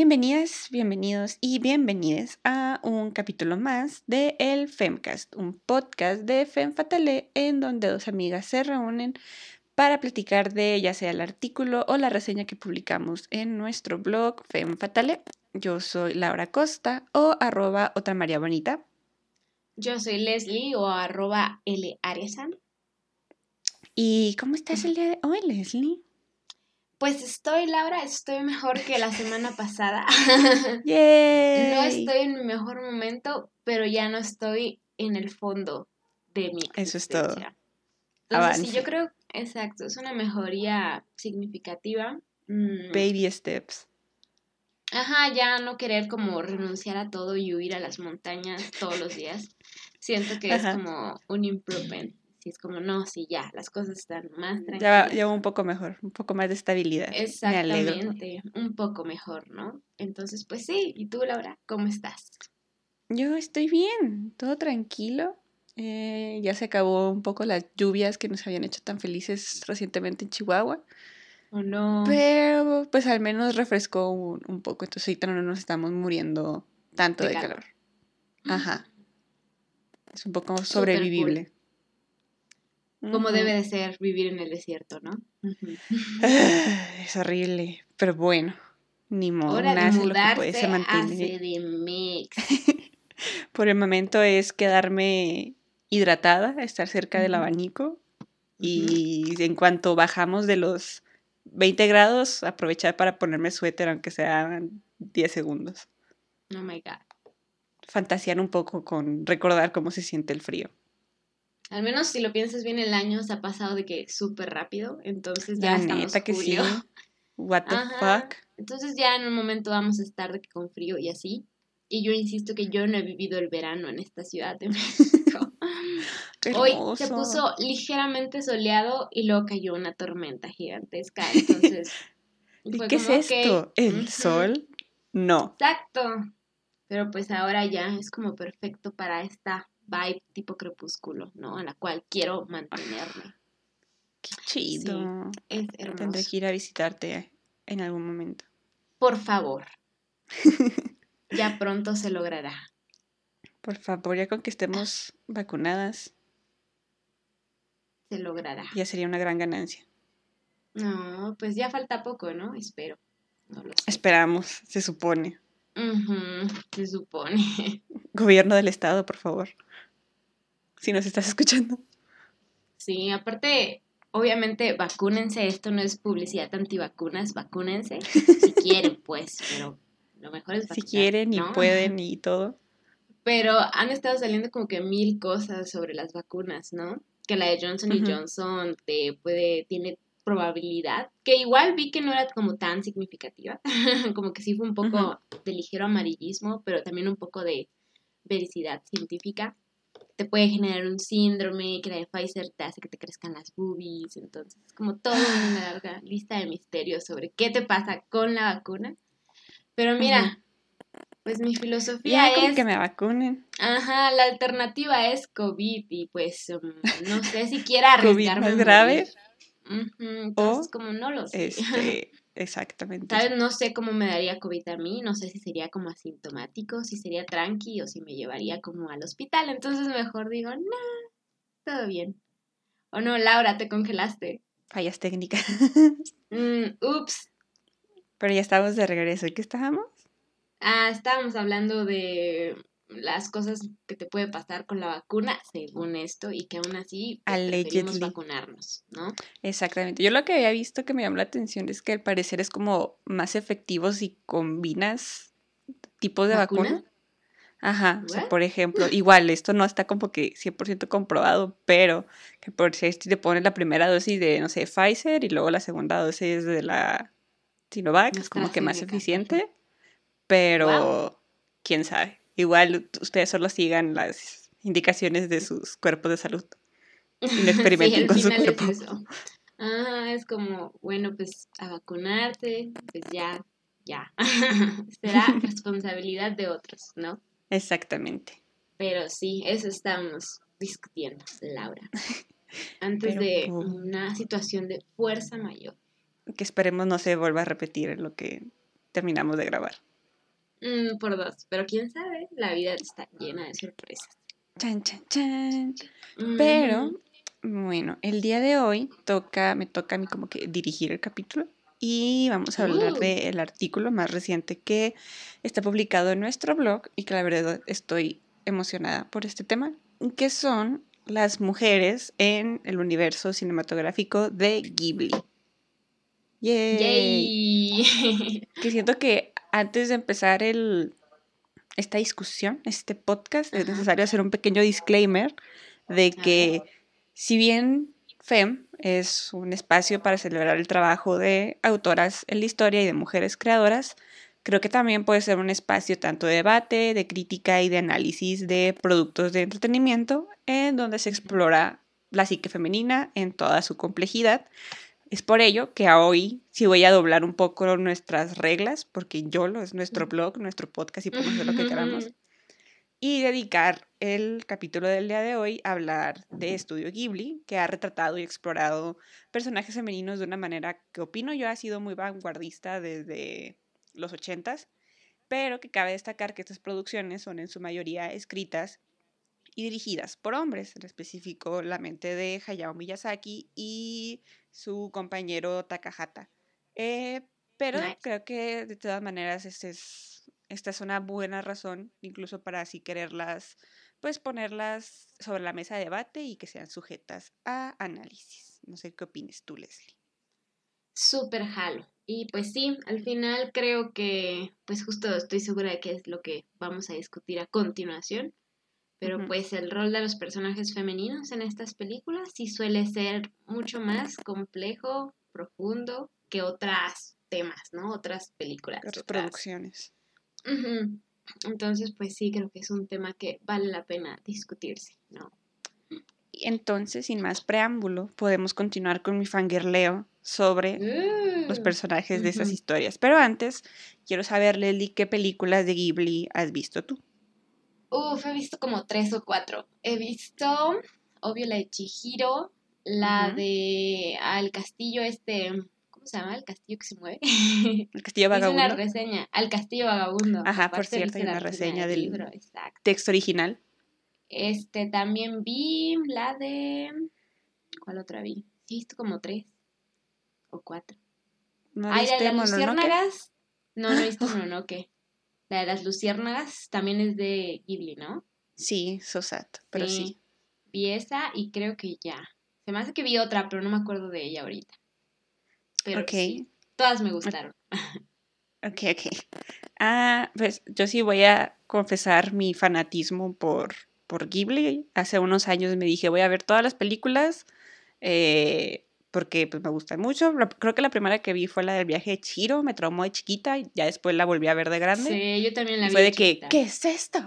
Bienvenidas, bienvenidos y bienvenidas a un capítulo más de El Femcast, un podcast de Fem Fatale en donde dos amigas se reúnen para platicar de ya sea el artículo o la reseña que publicamos en nuestro blog Fem Fatale. Yo soy Laura Costa o arroba otra María Bonita. Yo soy Leslie o arroba L ¿Y cómo estás el día de hoy, Leslie? Pues estoy, Laura, estoy mejor que la semana pasada. No estoy en mi mejor momento, pero ya no estoy en el fondo de mi. Eso es todo. Entonces, sí, yo creo, exacto, es una mejoría significativa. Mm. Baby steps. Ajá, ya no querer como renunciar a todo y huir a las montañas todos los días. Siento que es como un improvement si es como, no, sí, ya, las cosas están más tranquilas. Ya, va un poco mejor, un poco más de estabilidad. Exactamente, un poco mejor, ¿no? Entonces, pues sí, ¿y tú, Laura, cómo estás? Yo estoy bien, todo tranquilo. Eh, ya se acabó un poco las lluvias que nos habían hecho tan felices recientemente en Chihuahua. ¿O no? Pero pues al menos refrescó un, poco, entonces ahorita no nos estamos muriendo tanto de, calor. Ajá. Es un poco sobrevivible como debe de ser vivir en el desierto, ¿no? es horrible, pero bueno, ni modo, nada lo que puede se mantiene. Por el momento es quedarme hidratada, estar cerca del abanico y en cuanto bajamos de los 20 grados, aprovechar para ponerme suéter aunque sean 10 segundos. Oh my god. Fantasear un poco con recordar cómo se siente el frío. Al menos si lo piensas bien, el año se ha pasado de que súper rápido, entonces ya estamos neta que sí. What the fuck. Entonces ya en un momento vamos a estar de que con frío y así. Y yo insisto que yo no he vivido el verano en esta ciudad de México. Hoy se puso ligeramente soleado y luego cayó una tormenta gigantesca. Entonces. ¿Y qué es esto? ¿El sol? No. Exacto. Pero pues ahora ya es como perfecto para esta vibe tipo crepúsculo, ¿no? A la cual quiero mantenerme. Qué chido. es hermoso. Tendré que ir a visitarte en algún momento. Por favor. ya pronto se logrará. Por favor, ya con que estemos vacunadas. Se logrará. Ya sería una gran ganancia. No, pues ya falta poco, ¿no? Espero. No lo sé. Esperamos, se supone. Se supone. Gobierno del Estado, por favor si nos estás escuchando. Sí, aparte, obviamente, vacúnense, esto no es publicidad antivacunas, vacúnense, si quieren, pues, pero lo mejor es Si quieren y pueden y todo. Pero han estado saliendo como que mil cosas sobre las vacunas, ¿no? Que la de Johnson y Johnson te puede, tiene probabilidad, que igual vi que no era como tan significativa, como que sí fue un poco de ligero amarillismo, pero también un poco de vericidad científica te puede generar un síndrome, que la de Pfizer te hace que te crezcan las boobies, entonces es como toda una larga lista de misterios sobre qué te pasa con la vacuna. Pero mira, pues mi filosofía es... que me vacunen. Ajá, la alternativa es COVID y pues um, no sé si quiera arriesgarme. ¿COVID más grave? Entonces como no lo sé. Este, Exactamente. ¿Sabes? No sé cómo me daría COVID a mí, no sé si sería como asintomático, si sería tranqui o si me llevaría como al hospital. Entonces mejor digo, no, todo bien. O no, Laura, te congelaste. Fallas técnicas. mm, ups. Pero ya estamos de regreso. ¿Y qué estábamos? Ah, estábamos hablando de las cosas que te puede pasar con la vacuna, según esto, y que aún así pues, vacunarnos, ¿no? Exactamente. Yo lo que había visto que me llamó la atención es que al parecer es como más efectivo si combinas tipos de vacuna. Ajá, o sea, por ejemplo, igual, esto no está como que 100% comprobado, pero que por si te pones la primera dosis de, no sé, Pfizer y luego la segunda dosis de la Sinovac, es como que más eficiente, pero quién sabe. Igual ustedes solo sigan las indicaciones de sus cuerpos de salud y no experimenten con su cuerpo. Es Ah, es como, bueno, pues a vacunarte, pues ya, ya. Será responsabilidad de otros, ¿no? Exactamente. Pero sí, eso estamos discutiendo, Laura. Antes de una situación de fuerza mayor. Que esperemos no se vuelva a repetir en lo que terminamos de grabar. Mm, por dos, pero quién sabe, la vida está llena de sorpresas. Chan, chan, chan. Pero, bueno, el día de hoy toca, me toca a mí como que dirigir el capítulo y vamos a hablar uh. del artículo más reciente que está publicado en nuestro blog y que la verdad estoy emocionada por este tema, que son las mujeres en el universo cinematográfico de Ghibli. Yay. que siento que antes de empezar el, esta discusión, este podcast, es necesario hacer un pequeño disclaimer de que si bien FEM es un espacio para celebrar el trabajo de autoras en la historia y de mujeres creadoras, creo que también puede ser un espacio tanto de debate, de crítica y de análisis de productos de entretenimiento, en donde se explora la psique femenina en toda su complejidad, es por ello que hoy sí voy a doblar un poco nuestras reglas, porque YOLO es nuestro blog, nuestro podcast y podemos hacer lo que queramos. Y dedicar el capítulo del día de hoy a hablar de Estudio Ghibli, que ha retratado y explorado personajes femeninos de una manera que opino yo ha sido muy vanguardista desde los ochentas, pero que cabe destacar que estas producciones son en su mayoría escritas y dirigidas por hombres, en específico la mente de Hayao Miyazaki y su compañero Takahata. Eh, pero creo que de todas maneras este es, esta es una buena razón, incluso para así quererlas, pues ponerlas sobre la mesa de debate y que sean sujetas a análisis. No sé qué opines tú, Leslie. Súper jalo. Y pues sí, al final creo que, pues justo estoy segura de que es lo que vamos a discutir a continuación. Pero pues el rol de los personajes femeninos en estas películas sí suele ser mucho más complejo, profundo que otras temas, ¿no? Otras películas. Otras, producciones. Entonces, pues sí, creo que es un tema que vale la pena discutirse, ¿no? Entonces, sin más preámbulo, podemos continuar con mi fangirleo sobre los personajes de esas historias. Pero antes, quiero saber, Lely, ¿qué películas de Ghibli has visto tú? Uf, he visto como tres o cuatro. He visto, obvio, la de Chihiro, la de Al castillo este, ¿cómo se llama? El castillo que se mueve. El castillo vagabundo. Hice una reseña, Al castillo vagabundo. Ajá, por cierto, hay una reseña del libro, texto original. Este, también vi la de, ¿cuál otra vi? he visto como tres o cuatro. ¿No Ay, la de las luciérnagas. No, no he visto Mononoke. La de las luciérnagas también es de Ghibli, ¿no? Sí, Sosat, pero sí. Vi esa y creo que ya. Se me hace que vi otra, pero no me acuerdo de ella ahorita. Pero sí, todas me gustaron. Ok, ok. Ah, pues yo sí voy a confesar mi fanatismo por, por Ghibli. Hace unos años me dije, voy a ver todas las películas. Eh, porque pues, me gusta mucho. Creo que la primera que vi fue la del viaje de Chiro, me traumó de chiquita, y ya después la volví a ver de grande. Sí, yo también la vi. Fue de, que, ¿qué es esto?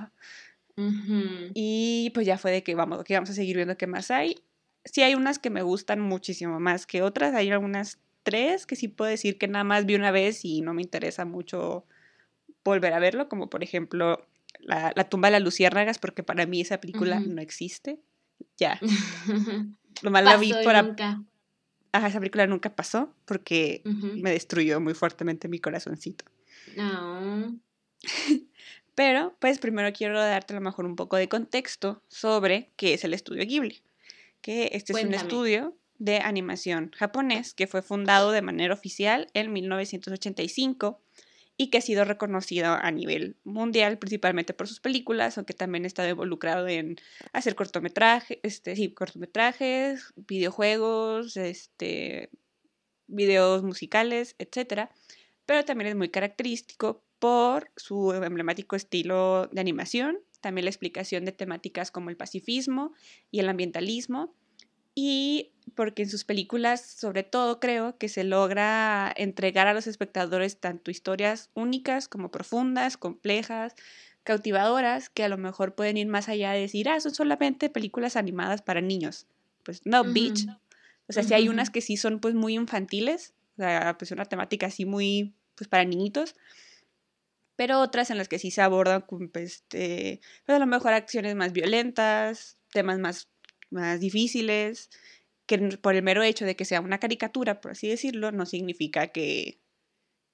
Y pues ya fue de que vamos, que vamos a seguir viendo qué más hay. Sí hay unas que me gustan muchísimo más que otras, hay algunas tres que sí puedo decir que nada más vi una vez y no me interesa mucho volver a verlo, como por ejemplo La, la tumba de las luciérnagas, porque para mí esa película no existe. Ya. Lo más la vi. Nunca ajá, esa película nunca pasó porque me destruyó muy fuertemente mi corazoncito. No. Pero, pues primero quiero darte a lo mejor un poco de contexto sobre qué es el estudio Ghibli. Que este es un estudio de animación japonés que fue fundado de manera oficial en 1985 y que ha sido reconocido a nivel mundial, principalmente por sus películas, aunque también ha estado involucrado en hacer cortometrajes, este, sí, cortometrajes, videojuegos, este, videos musicales, etc. Pero también es muy característico por su emblemático estilo de animación, también la explicación de temáticas como el pacifismo y el ambientalismo, y porque en sus películas, sobre todo, creo que se logra entregar a los espectadores tanto historias únicas como profundas, complejas, cautivadoras, que a lo mejor pueden ir más allá de decir, ah, son solamente películas animadas para niños. Pues no, bitch. O sea, sí hay unas que sí son pues muy infantiles, o sea, pues una temática así muy, pues para niñitos, pero otras en las que sí se abordan pues, este, pues a lo mejor acciones más violentas, temas más más difíciles, que por el mero hecho de que sea una caricatura, por así decirlo, no significa que,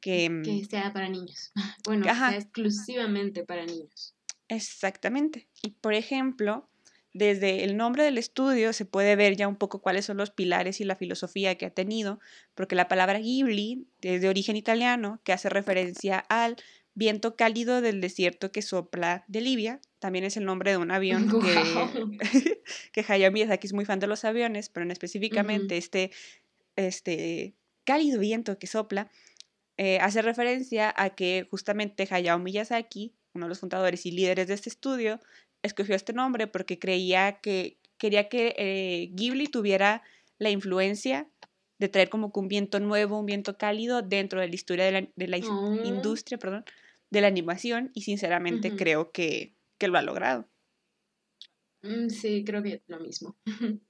que, mm, que sea para niños. Bueno, sea exclusivamente para niños. Exactamente. Y por ejemplo, desde el nombre del estudio se puede ver ya un poco cuáles son los pilares y la filosofía que ha tenido, porque la palabra Ghibli es de origen italiano, que hace referencia al viento cálido del desierto que sopla de Libia. También es el nombre de un avión que, que Hayao Miyazaki es muy fan de los aviones, pero en específicamente este, este cálido viento que sopla eh, hace referencia a que justamente Hayao Miyazaki, uno de los fundadores y líderes de este estudio, escogió este nombre porque creía que quería que eh, Ghibli tuviera la influencia de traer como que un viento nuevo, un viento cálido dentro de la historia de la, oh. industria, perdón, de la animación y sinceramente creo que, que, lo ha logrado. Mm, sí, creo que lo mismo.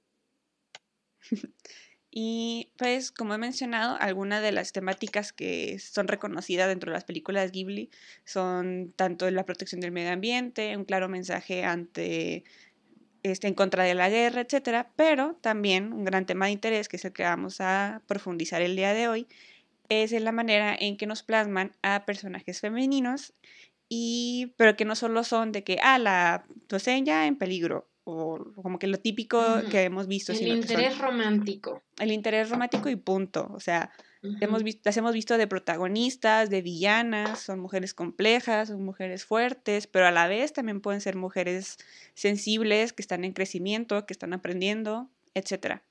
Y pues, como he mencionado, algunas de las temáticas que son reconocidas dentro de las películas Ghibli son tanto la protección del medio ambiente, un claro mensaje ante este, en contra de la guerra, etcétera, pero también un gran tema de interés, que es el que vamos a profundizar el día de hoy, es en la manera en que nos plasman a personajes femeninos, y, pero que no solo son de que, ah, la doceña en peligro, o como que lo típico que hemos visto. El interés romántico. El interés romántico y punto. O sea, hemos visto, las hemos visto de protagonistas, de villanas, son mujeres complejas, son mujeres fuertes, pero a la vez también pueden ser mujeres sensibles, que están en crecimiento, que están aprendiendo, etc.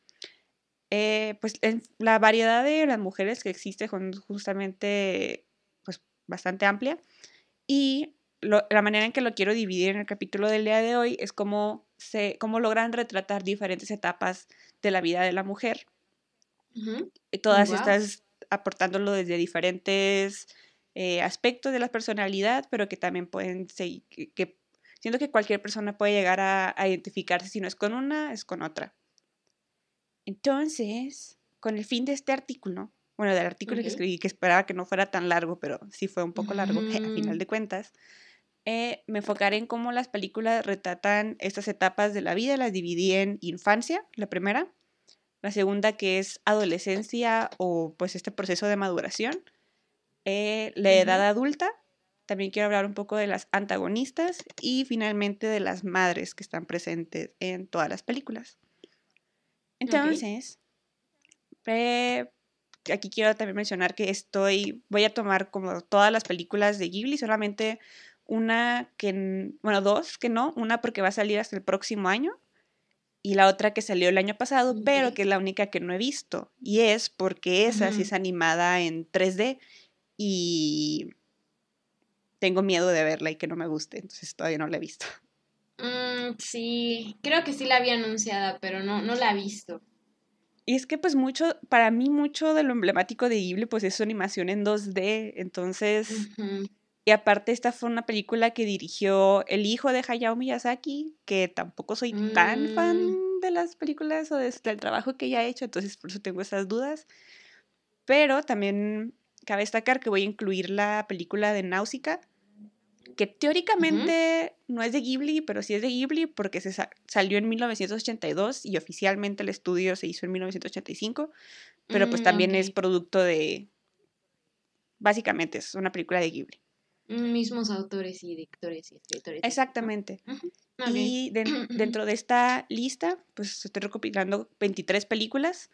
Eh, pues la variedad de las mujeres que existe es justamente pues, bastante amplia y la manera en que lo quiero dividir en el capítulo del día de hoy es cómo, se, cómo logran retratar diferentes etapas de la vida de la mujer. y todas estas aportándolo desde diferentes eh, aspectos de la personalidad, pero que también pueden seguir, que, siento que cualquier persona puede llegar a, identificarse, si no es con una, es con otra. Entonces, con el fin de este artículo, bueno, del artículo que escribí, que esperaba que no fuera tan largo, pero sí fue un poco largo a final mm. de cuentas, eh, me enfocaré en cómo las películas retratan estas etapas de la vida. Las dividí en infancia, la primera, la segunda que es adolescencia o pues este proceso de maduración, eh, la edad adulta, también quiero hablar un poco de las antagonistas y finalmente de las madres que están presentes en todas las películas. Entonces, eh, aquí quiero también mencionar que estoy, voy a tomar como todas las películas de Ghibli, solamente una que, bueno, dos que no, una porque va a salir hasta el próximo año y la otra que salió el año pasado, pero que es la única que no he visto. Y es porque esa sí es animada en 3D y tengo miedo de verla y que no me guste, entonces todavía no la he visto. Mm, sí, creo que sí la había anunciada, pero no, no la he visto. Y es que pues mucho, para mí mucho de lo emblemático de Ghibli pues es su animación en 2D, entonces y aparte esta fue una película que dirigió el hijo de Hayao Miyazaki, que tampoco soy tan fan mm. de las películas o del trabajo que ella ha hecho, entonces por eso tengo esas dudas. Pero también cabe destacar que voy a incluir la película de Náusica, que teóricamente no es de Ghibli, pero sí es de Ghibli porque se salió en 1982 y oficialmente el estudio se hizo en 1985, pero pues mm, también es producto de... Básicamente es una película de Ghibli. Mismos autores y directores y escritores. Exactamente. Y dentro de esta lista, pues estoy recopilando 23 películas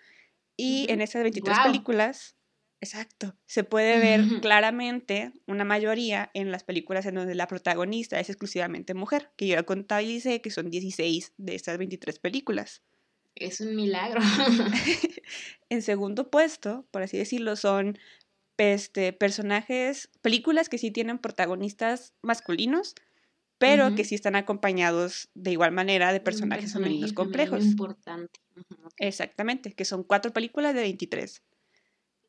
y en esas 23 películas, exacto, se puede ver claramente una mayoría en las películas en donde la protagonista es exclusivamente mujer, que yo contabilicé que son 16 de estas 23 películas. Es un milagro. en segundo puesto, por así decirlo, son este, personajes, películas que sí tienen protagonistas masculinos, pero que sí están acompañados de igual manera de personajes femeninos complejos. Importante. Exactamente, que son cuatro películas de 23.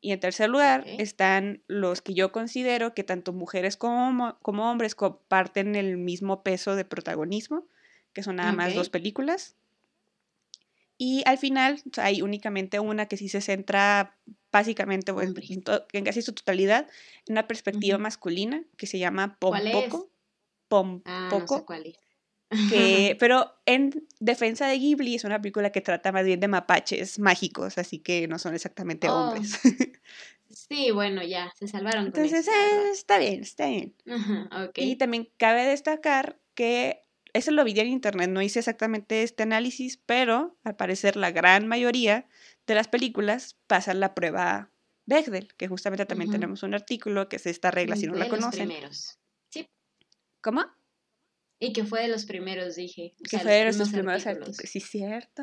Y en tercer lugar están los que yo considero que tanto mujeres como, como hombres comparten el mismo peso de protagonismo, que son nada más dos películas. Y al final hay únicamente una que sí se centra básicamente en, casi su totalidad en una perspectiva masculina que se llama Pompoco. Pompoco. Ah, no sé cuál es. Que, pero en defensa de Ghibli es una película que trata más bien de mapaches mágicos, así que no son exactamente hombres. Oh. Sí, bueno, ya, se salvaron. Entonces, eh, está bien, está bien. Y también cabe destacar que eso lo vi en internet, no hice exactamente este análisis, pero al parecer la gran mayoría de las películas pasan la prueba Bechdel, que justamente también tenemos un artículo que es esta regla, si no la conocen. primeros. Sí. ¿Cómo? Y que fue de los primeros, dije. que fue de los primeros artículos. Sí, cierto.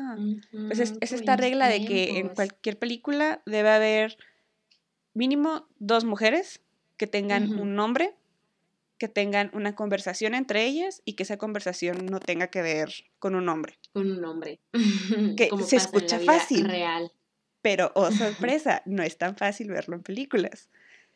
pues es, esta regla de que en cualquier película debe haber mínimo dos mujeres que tengan un nombre, que tengan una conversación entre ellas y que esa conversación no tenga que ver con un hombre. Con un hombre. que se escucha fácil. Real. Pero, oh sorpresa, no es tan fácil verlo en películas.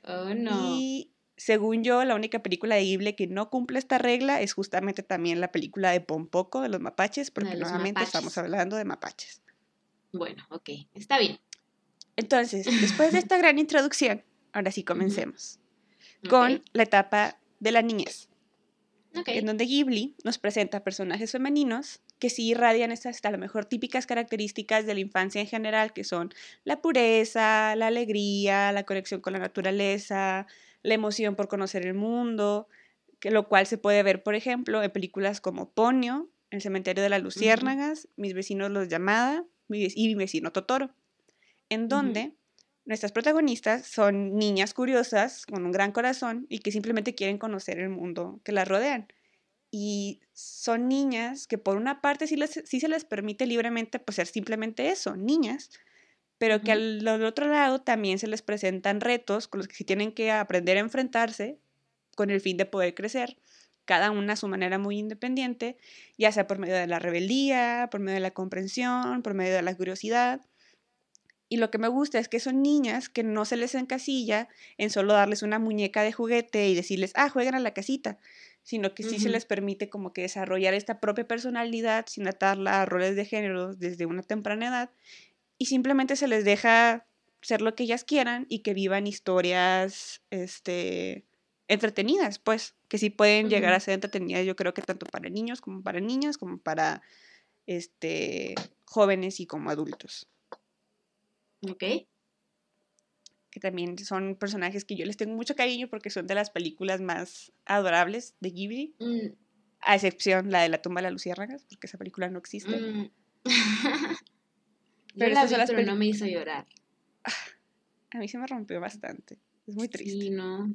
Oh, no. Y según yo, la única película de Ghibli que no cumple esta regla es justamente también la película de Pompoco de los mapaches, porque nuevamente estamos hablando de mapaches. Bueno, ok, está bien. Entonces, después de esta gran introducción, ahora sí comencemos con la etapa de la niñez, en donde Ghibli nos presenta personajes femeninos que sí irradian estas, hasta lo mejor, típicas características de la infancia en general, que son la pureza, la alegría, la conexión con la naturaleza, la emoción por conocer el mundo, que lo cual se puede ver, por ejemplo, en películas como Ponyo, El cementerio de las luciérnagas, Mis vecinos los llamada y Mi vecino Totoro, en donde nuestras protagonistas son niñas curiosas con un gran corazón y que simplemente quieren conocer el mundo que las rodean. Y son niñas que por una parte sí, les, sí se les permite libremente pues, ser simplemente eso, niñas, pero que al, otro lado también se les presentan retos con los que tienen que aprender a enfrentarse con el fin de poder crecer, cada una a su manera muy independiente, ya sea por medio de la rebeldía, por medio de la comprensión, por medio de la curiosidad. Y lo que me gusta es que son niñas que no se les encasilla en solo darles una muñeca de juguete y decirles, ah, juegan a la casita, sino que sí se les permite como que desarrollar esta propia personalidad sin atarla a roles de género desde una temprana edad y simplemente se les deja ser lo que ellas quieran y que vivan historias este, entretenidas, pues, que sí pueden llegar a ser entretenidas, yo creo que tanto para niños como para niñas, como para este, jóvenes y como adultos. Ok. Que también son personajes que yo les tengo mucho cariño porque son de las películas más adorables de Ghibli. Mm. A excepción la de la tumba de las luciérnagas, porque esa película no existe. Mm. Pero, la vi, pero no me hizo llorar. A mí se me rompió bastante. Es muy triste. Sí, no.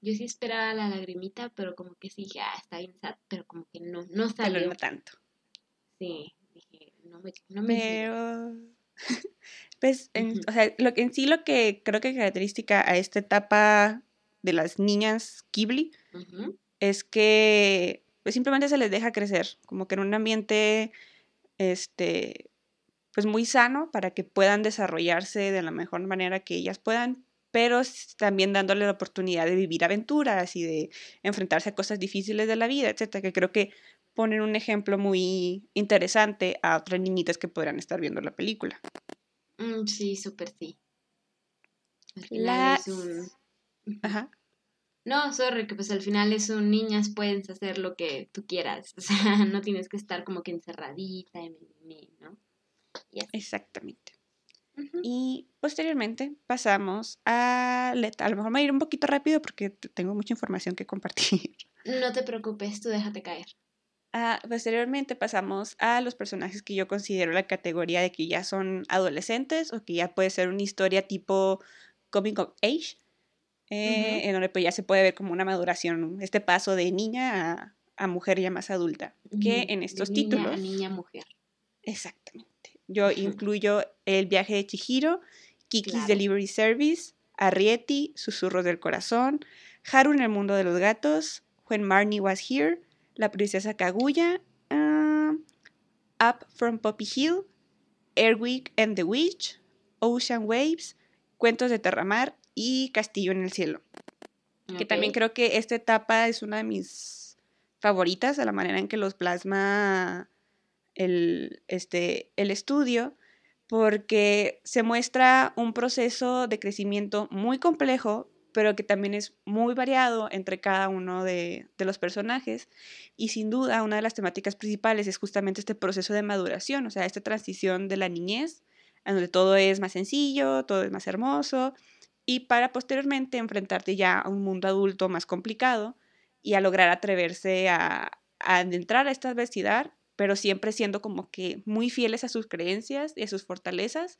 Yo sí esperaba la lagrimita, pero como que sí dije, ah, está bien sad, pero como que no, no salió. Pero no tanto. Sí, dije, no me, no me Pero... pues, en, o sea, lo, en sí lo que creo que característica a esta etapa de las niñas Ghibli es que pues, simplemente se les deja crecer, como que en un ambiente este pues muy sano para que puedan desarrollarse de la mejor manera que ellas puedan, pero también dándole la oportunidad de vivir aventuras y de enfrentarse a cosas difíciles de la vida, etcétera, que creo que ponen un ejemplo muy interesante a otras niñitas que podrán estar viendo la película. Mm, sí, súper sí. es un... Ajá. No, sorry, que pues al final es un niñas, puedes hacer lo que tú quieras. O sea, no tienes que estar como que encerradita, ¿no? Exactamente. Y posteriormente pasamos a A lo mejor me voy a ir un poquito rápido porque tengo mucha información que compartir. No te preocupes, tú déjate caer. Ah, posteriormente pasamos a los personajes que yo considero la categoría de que ya son adolescentes o que ya puede ser una historia tipo coming of age, eh, en donde pues ya se puede ver como una maduración, este paso de niña a, mujer ya más adulta, que en estos títulos... niña mujer. Exactamente. Yo incluyo El viaje de Chihiro, Kiki's Delivery Service, Arrietty, Susurros del Corazón, Haru en el mundo de los gatos, When Marnie Was Here, La princesa Kaguya, ah, Up from Poppy Hill, Airwick and the Witch, Ocean Waves, Cuentos de Terramar y Castillo en el Cielo. Que también creo que esta etapa es una de mis favoritas, de la manera en que los plasma el, este, el estudio porque se muestra un proceso de crecimiento muy complejo, pero que también es muy variado entre cada uno de, de, los personajes. Y sin duda, una de las temáticas principales es justamente este proceso de maduración, o sea, esta transición de la niñez, en donde todo es más sencillo, todo es más hermoso, y para posteriormente enfrentarte ya a un mundo adulto más complicado y a lograr atreverse a, a adentrar a esta adversidad, pero siempre siendo como que muy fieles a sus creencias y a sus fortalezas,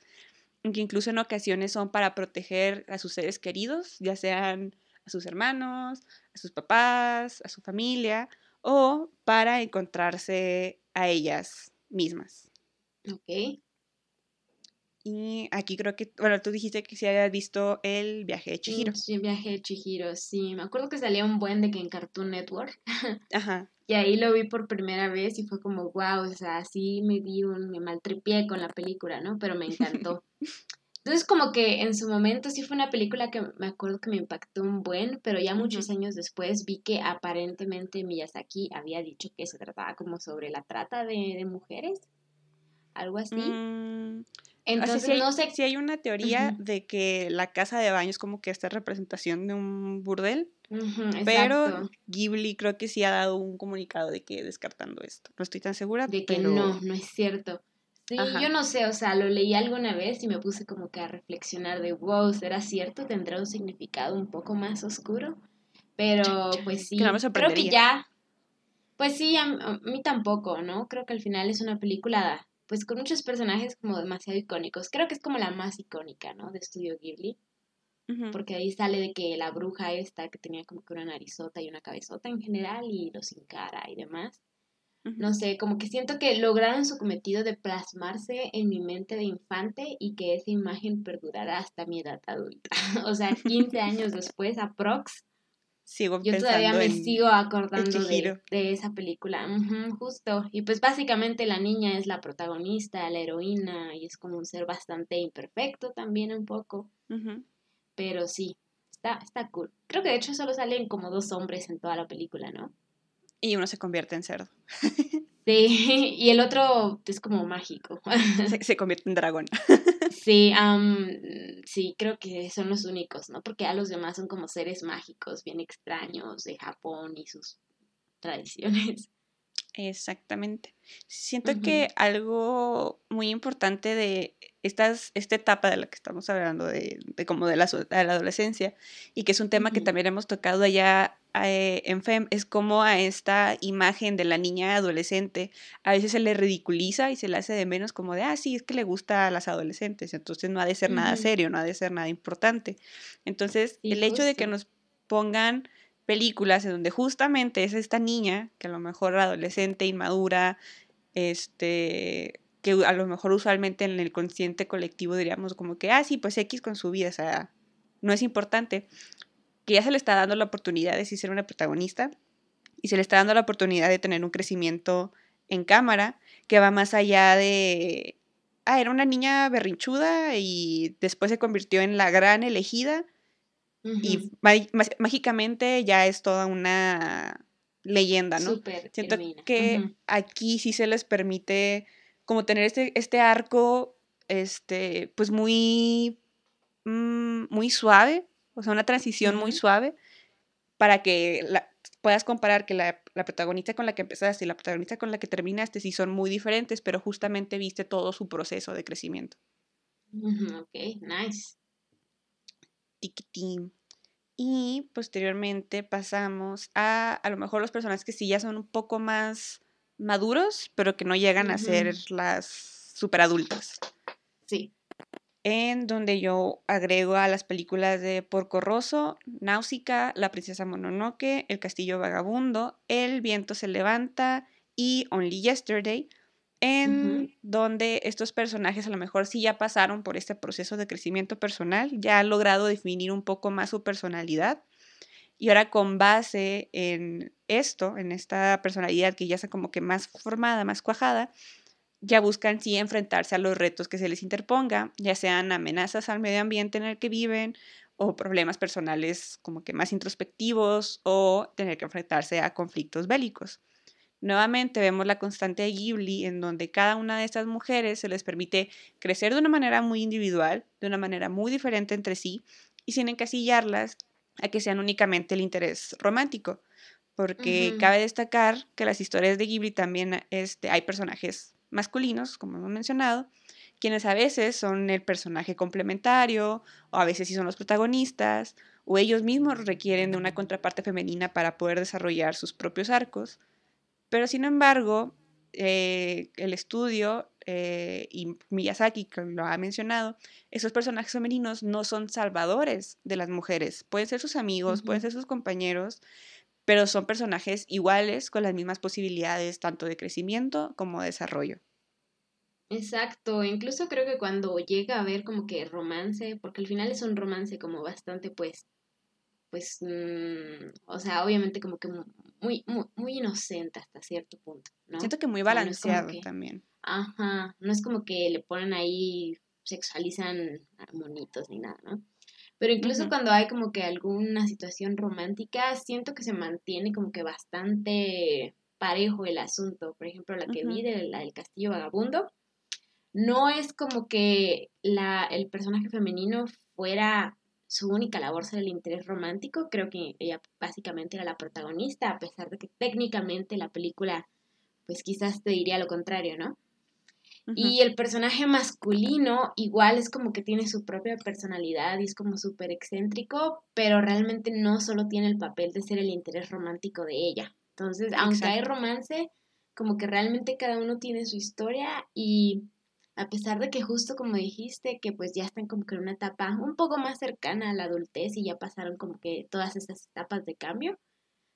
que incluso en ocasiones son para proteger a sus seres queridos, ya sean a sus hermanos, a sus papás, a su familia, o para encontrarse a ellas mismas. Ok. Y aquí creo que, bueno, tú dijiste que sí habías visto el viaje de Chihiro. Sí, el viaje de Chihiro, sí. Me acuerdo que salía un buen de que en Cartoon Network. Ajá. Y ahí lo vi por primera vez y fue como, wow, o sea, así me di un, me maltripié con la película, ¿no? Pero me encantó. Entonces como que en su momento sí fue una película que me acuerdo que me impactó un buen, pero ya muchos años después vi que aparentemente Miyazaki había dicho que se trataba como sobre la trata de, mujeres, algo así. Mm, entonces no sé... Si hay una teoría de que la casa de baño es como que esta representación de un burdel, pero Ghibli creo que sí ha dado un comunicado de que descartando esto. No estoy tan segura. De que no, no es cierto. Sí, yo no sé, o sea, lo leí alguna vez y me puse como que a reflexionar de, wow, ¿será cierto? ¿Tendrá un significado un poco más oscuro? Pero pues sí, creo que ya, pues sí, a, mí tampoco, ¿no? Creo que al final es una película, pues con muchos personajes como demasiado icónicos. Creo que es como la más icónica, ¿no? De Estudio Ghibli. Porque ahí sale de que la bruja esta, que tenía como que una narizota y una cabezota en general, y los encara y demás. No sé, como que siento que lograron su cometido de plasmarse en mi mente de infante y que esa imagen perdurará hasta mi edad adulta. o sea, 15 años después, aprox. Sigo yo todavía me sigo acordando de, de, esa película. justo. Y pues básicamente la niña es la protagonista, la heroína, y es como un ser bastante imperfecto también un poco. Pero sí, está, está cool. Creo que de hecho solo salen como dos hombres en toda la película, ¿no? Y uno se convierte en cerdo. Sí, y el otro es como mágico. Se, convierte en dragón. Sí, sí, creo que son los únicos, ¿no? Porque a los demás son como seres mágicos, bien extraños de Japón y sus tradiciones. Exactamente. Siento que algo muy importante de estas, esta etapa de la que estamos hablando, de, como de la, de la, adolescencia, y que es un tema que también hemos tocado allá eh, en FEM, es como a esta imagen de la niña adolescente a veces se le ridiculiza y se le hace de menos como de, ah, sí, es que le gusta a las adolescentes, entonces no ha de ser nada serio, no ha de ser nada importante. Entonces, el hecho de que nos pongan películas en donde justamente es esta niña, que a lo mejor adolescente, inmadura, este, que a lo mejor usualmente en el consciente colectivo diríamos como que, ah, sí, pues X con su vida, o sea, no es importante, que ya se le está dando la oportunidad de ser una protagonista y se le está dando la oportunidad de tener un crecimiento en cámara que va más allá de, ah, era una niña berrinchuda y después se convirtió en la gran elegida y mágicamente ya es toda una leyenda, ¿no? Siento que aquí sí se les permite como tener este, este arco, este, pues muy, mm, muy suave, o sea, una transición muy suave para que puedas comparar que la, protagonista con la que empezaste y la protagonista con la que terminaste sí son muy diferentes, pero justamente viste todo su proceso de crecimiento. Ok, nice. Y posteriormente pasamos a a lo mejor los personajes que sí ya son un poco más maduros, pero que no llegan a ser las super adultas. Sí. En donde yo agrego a las películas de Porco Rosso, Náusica, La Princesa Mononoke, El Castillo Vagabundo, El Viento se Levanta y Only Yesterday, en donde estos personajes a lo mejor sí ya pasaron por este proceso de crecimiento personal, ya han logrado definir un poco más su personalidad. Y ahora con base en esto, en esta personalidad que ya está como que más formada, más cuajada, ya buscan sí enfrentarse a los retos que se les interponga, ya sean amenazas al medio ambiente en el que viven o problemas personales como que más introspectivos o tener que enfrentarse a conflictos bélicos. Nuevamente vemos la constante de Ghibli en donde cada una de estas mujeres se les permite crecer de una manera muy individual, de una manera muy diferente entre sí y sin encasillarlas a que sean únicamente el interés romántico, porque cabe destacar que las historias de Ghibli también este, hay personajes masculinos, como hemos mencionado, quienes a veces son el personaje complementario, o a veces sí son los protagonistas, o ellos mismos requieren de una contraparte femenina para poder desarrollar sus propios arcos. Pero sin embargo, eh, el estudio eh, y Miyazaki, que lo ha mencionado, esos personajes femeninos no son salvadores de las mujeres. Pueden ser sus amigos, pueden ser sus compañeros, pero son personajes iguales con las mismas posibilidades tanto de crecimiento como de desarrollo. Exacto, incluso creo que cuando llega a ver como que romance, porque al final es un romance como bastante pues, pues, mm, o sea, obviamente como que muy, muy, muy inocente hasta cierto punto, ¿no? Siento que muy balanceado también. Ajá, no es como que le ponen ahí, sexualizan monitos ni nada, ¿no? Pero incluso cuando hay como que alguna situación romántica, siento que se mantiene como que bastante parejo el asunto. Por ejemplo, la que vi de la del Castillo Vagabundo, no es como que la, el personaje femenino fuera su única labor ser el interés romántico. Creo que ella básicamente era la protagonista, a pesar de que técnicamente la película, pues quizás te diría lo contrario, ¿no? Y el personaje masculino igual es como que tiene su propia personalidad y es como súper excéntrico, pero realmente no solo tiene el papel de ser el interés romántico de ella. Entonces, aunque hay romance, como que realmente cada uno tiene su historia y a pesar de que justo como dijiste, que pues ya están como que en una etapa un poco más cercana a la adultez y ya pasaron como que todas esas etapas de cambio,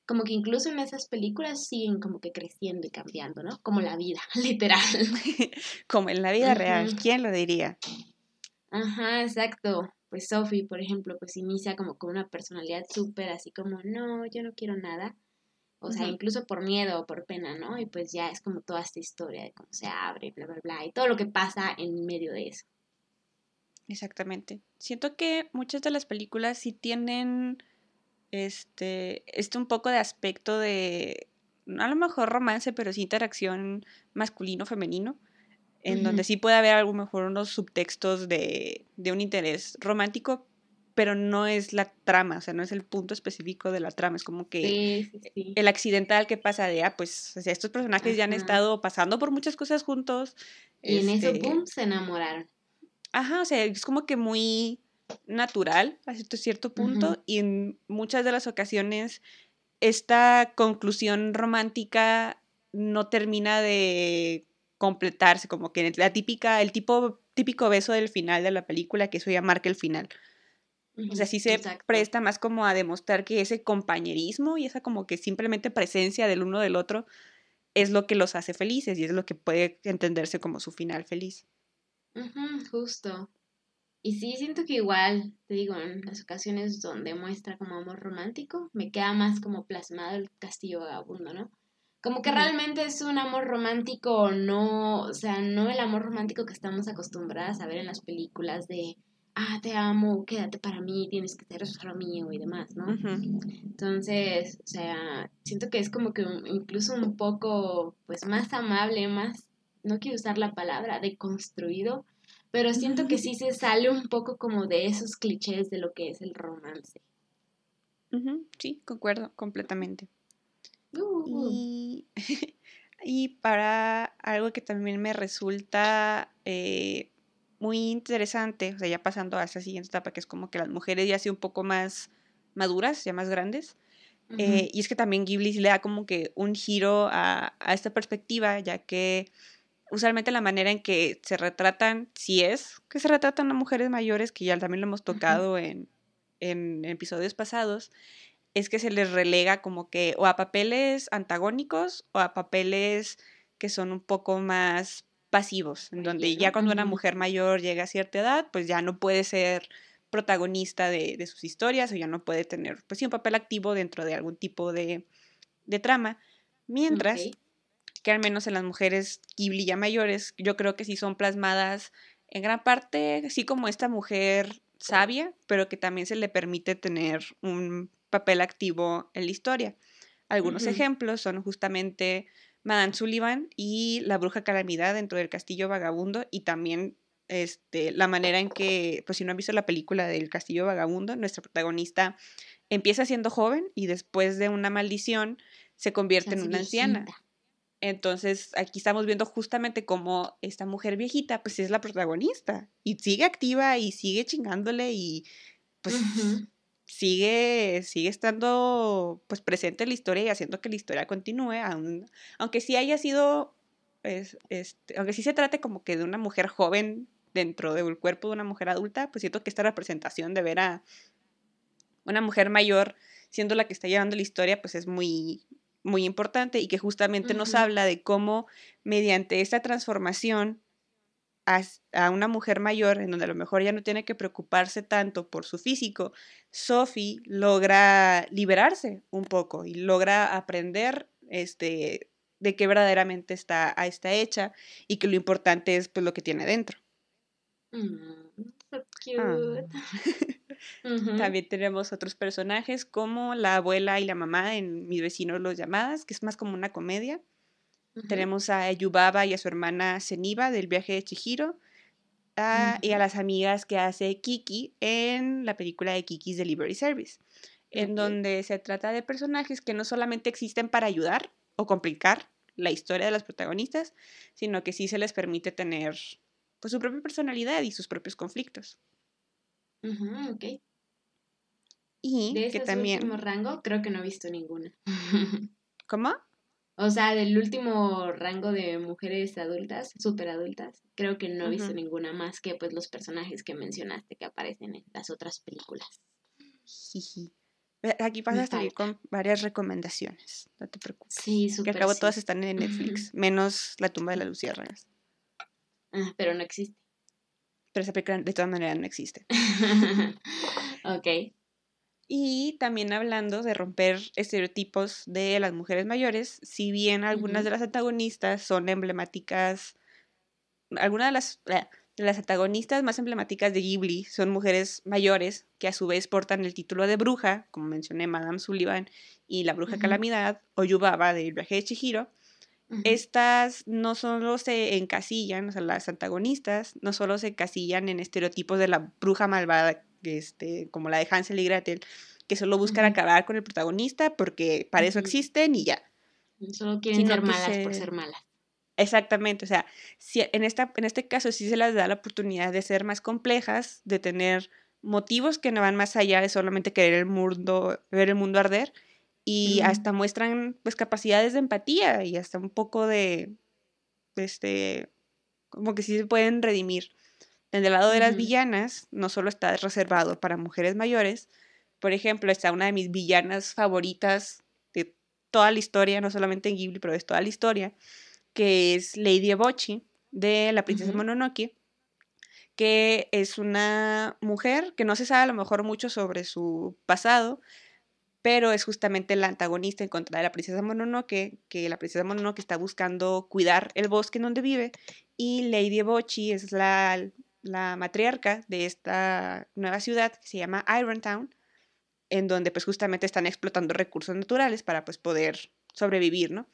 como que incluso en esas películas siguen como que creciendo y cambiando, ¿no? Como la vida, literal. como en la vida real, ¿quién lo diría? Ajá, exacto. Pues Sophie, por ejemplo, pues inicia como con una personalidad súper así como, no, yo no quiero nada. O sea, incluso por miedo o por pena, ¿no? Y pues ya es como toda esta historia de cómo se abre, bla, bla, bla, y todo lo que pasa en medio de eso. Exactamente. Siento que muchas de las películas sí tienen este, este un poco de aspecto de, no a lo mejor romance, pero sí interacción masculino-femenino, en donde sí puede haber a lo mejor unos subtextos de, de, un interés romántico, pero no es la trama, o sea, no es el punto específico de la trama, es como que el accidental que pasa de, ah, pues estos personajes ya han estado pasando por muchas cosas juntos. Y en eso, boom, este se enamoraron. Ajá, o sea, es como que muy natural a cierto punto y en muchas de las ocasiones esta conclusión romántica no termina de completarse, como que la típica, el tipo, típico beso del final de la película, que eso ya marca el final. O sea, sí se presta más como a demostrar que ese compañerismo y esa como que simplemente presencia del uno del otro es lo que los hace felices y es lo que puede entenderse como su final feliz. justo. Y sí, siento que igual, te digo, en las ocasiones donde muestra como amor romántico, me queda más como plasmado el castillo vagabundo, ¿no? Como que realmente es un amor romántico, no, o sea, no el amor romántico que estamos acostumbradas a ver en las películas de, ah, te amo, quédate para mí, tienes que ser solo mío y demás, ¿no? Entonces, o sea, siento que es como que incluso un poco, pues, más amable, más, no quiero usar la palabra, deconstruido, pero siento que sí se sale un poco como de esos clichés de lo que es el romance. Sí, concuerdo completamente. Uh. Y, para algo que también me resulta eh, muy interesante, o sea, ya pasando a esa siguiente etapa, que es como que las mujeres ya así un poco más maduras, ya más grandes, eh, y es que también Ghibli le da como que un giro a, a esta perspectiva, ya que usualmente la manera en que se retratan, si es que se retratan a mujeres mayores, que ya también lo hemos tocado en, en, episodios pasados, es que se les relega como que o a papeles antagónicos o a papeles que son un poco más pasivos, en donde ya cuando una mujer mayor llega a cierta edad, pues ya no puede ser protagonista de, de sus historias o ya no puede tener, pues sí, un papel activo dentro de algún tipo de, de trama. Mientras que al menos en las mujeres Ghibli ya mayores, yo creo que sí son plasmadas en gran parte, así como esta mujer sabia, pero que también se le permite tener un papel activo en la historia. Algunos ejemplos son justamente Madame Sullivan y la bruja calamidad dentro del castillo vagabundo y también este, la manera en que, pues si no han visto la película del castillo vagabundo, nuestra protagonista empieza siendo joven y después de una maldición se convierte en una anciana. Entonces, aquí estamos viendo justamente cómo esta mujer viejita, pues es la protagonista y sigue activa y sigue chingándole y pues sigue, sigue estando pues presente en la historia y haciendo que la historia continúe, aunque sí haya sido, pues, este, aunque sí se trate como que de una mujer joven dentro del cuerpo de una mujer adulta, pues siento que esta representación de ver a una mujer mayor siendo la que está llevando la historia, pues es muy, muy importante y que justamente nos habla de cómo mediante esta transformación a, una mujer mayor, en donde a lo mejor ya no tiene que preocuparse tanto por su físico, Sophie logra liberarse un poco y logra aprender este, de qué verdaderamente está, está hecha y que lo importante es pues, lo que tiene dentro. Mm, so cute. Ah. También tenemos otros personajes como la abuela y la mamá en Mis vecinos los llamadas, que es más como una comedia. Tenemos a Yubaba y a su hermana Zeniba del viaje de Chihiro. Ah, y a las amigas que hace Kiki en la película de Kiki's Delivery Service, en donde se trata de personajes que no solamente existen para ayudar o complicar la historia de las protagonistas, sino que sí se les permite tener pues, su propia personalidad y sus propios conflictos. ok. Y de que también... último rango, creo que no he visto ninguna. ¿Cómo? O sea, del último rango de mujeres adultas, súper adultas, creo que no he visto ninguna más que pues los personajes que mencionaste que aparecen en las otras películas. Aquí vas a salir con varias recomendaciones, no te preocupes. Sí, súper. Que al cabo todas están en Netflix, menos La tumba de las luciérnagas. Ah, pero no existe. Pero esa película de todas maneras no existe. ok. Y también hablando de romper estereotipos de las mujeres mayores, si bien algunas de las antagonistas son emblemáticas, algunas de las, eh, de las antagonistas más emblemáticas de Ghibli son mujeres mayores que a su vez portan el título de bruja, como mencioné, Madame Sullivan y la bruja Calamidad, o Yubaba del viaje de Chihiro. Estas no solo se encasillan, o sea, las antagonistas no solo se encasillan en estereotipos de la bruja malvada este, como la de Hansel y Gretel, que solo buscan acabar con el protagonista porque para eso existen y ya. Solo quieren ser malas por ser malas. Exactamente, o sea, si en, esta, en este caso sí se les da la oportunidad de ser más complejas, de tener motivos que no van más allá de solamente querer el mundo, ver el mundo arder, y hasta muestran pues capacidades de empatía y hasta un poco de, este, como que sí se pueden redimir. En el lado de las villanas, no solo está reservado para mujeres mayores, por ejemplo, está una de mis villanas favoritas de toda la historia, no solamente en Ghibli, pero de toda la historia, que es Lady Ebochi, de la princesa Mononoke, que es una mujer que no se sabe a lo mejor mucho sobre su pasado, pero es justamente la antagonista en contra de la princesa Mononoke, que la princesa Mononoke está buscando cuidar el bosque en donde vive, y Lady Ebochi es la la matriarca de esta nueva ciudad que se llama Irontown, en donde pues justamente están explotando recursos naturales para pues poder sobrevivir, ¿no?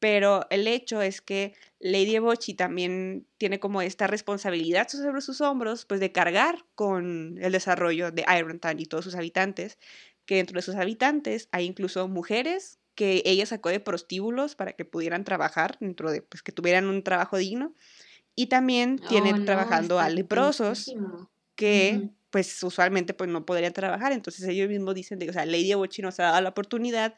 Pero el hecho es que Lady Ebochi también tiene como esta responsabilidad sobre sus hombros, pues de cargar con el desarrollo de Irontown y todos sus habitantes, que dentro de sus habitantes hay incluso mujeres que ella sacó de prostíbulos para que pudieran trabajar, dentro de, pues que tuvieran un trabajo digno, y también tienen oh, trabajando a leprosos que pues usualmente pues no podrían trabajar. Entonces ellos mismos dicen, de, o sea, Lady Ebochi nos ha dado la oportunidad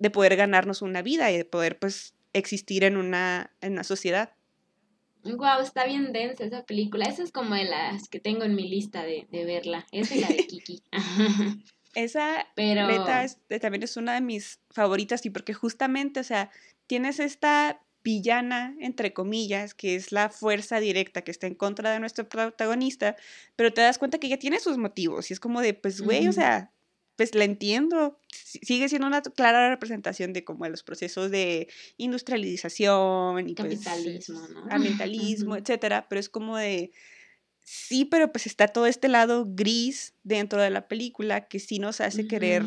de poder ganarnos una vida y de poder pues existir en una, en una sociedad. Wow, está bien densa esa película. Esa es como de las que tengo en mi lista de, de verla. Esa es la de Kiki. esa Pero... también es una de mis favoritas y porque justamente, o sea, tienes esta villana, entre comillas, que es la fuerza directa que está en contra de nuestro protagonista, pero te das cuenta que ella tiene sus motivos y es como de, pues, güey, o sea, pues la entiendo. Sigue siendo una clara representación de como los procesos de industrialización y pues, capitalismo, ¿no? ambientalismo, etcétera, pero es como de sí, pero pues está todo este lado gris dentro de la película que sí nos hace querer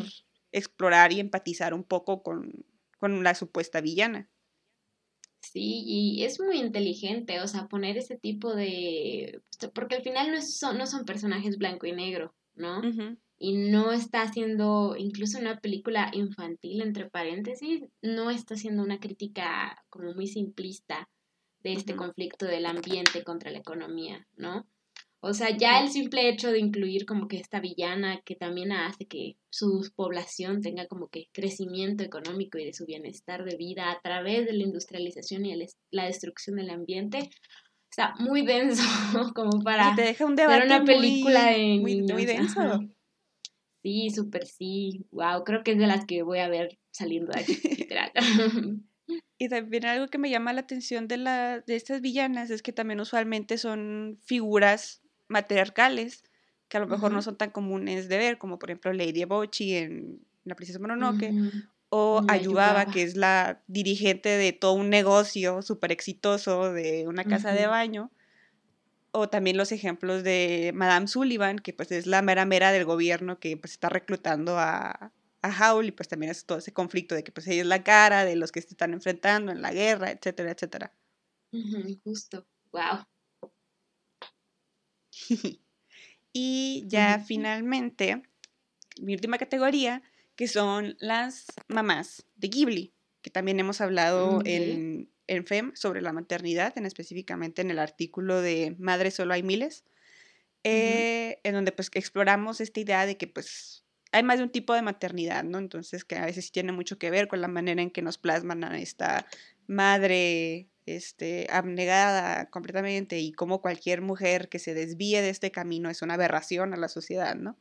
explorar y empatizar un poco con, con la supuesta villana. Sí, y es muy inteligente, o sea, poner ese tipo de... Porque al final no, son, no son personajes blanco y negro, ¿no? y no está haciendo, incluso una película infantil, entre paréntesis, no está haciendo una crítica como muy simplista de este conflicto del ambiente contra la economía, ¿no? O sea, ya el simple hecho de incluir como que esta villana que también hace que su población tenga como que crecimiento económico y de su bienestar de vida a través de la industrialización y la destrucción del ambiente, está muy denso como para te deja un debate una película muy, muy, denso. Sí, súper sí. Wow, creo que es de las que voy a ver saliendo de aquí, literal. Y también algo que me llama la atención de, la, de estas villanas es que también usualmente son figuras matriarcales que a lo mejor no son tan comunes de ver, como por ejemplo Lady Ebochi en La Princesa Mononoke, o Ayubaba, que es la dirigente de todo un negocio súper exitoso de una casa de baño, o también los ejemplos de Madame Sullivan, que pues es la mera mera del gobierno que pues está reclutando a, a Howl y pues también es todo ese conflicto de que pues ella es la cara de los que se están enfrentando en la guerra, etcétera, etcétera. justo, wow. y ya finalmente, mi última categoría, que son las mamás de Ghibli, que también hemos hablado en, en, FEM sobre la maternidad, en específicamente en el artículo de Madre solo hay miles, eh, en donde pues exploramos esta idea de que pues hay más de un tipo de maternidad, ¿no? Entonces que a veces tiene mucho que ver con la manera en que nos plasman a esta madre este, abnegada completamente y como cualquier mujer que se desvíe de este camino es una aberración a la sociedad, ¿no?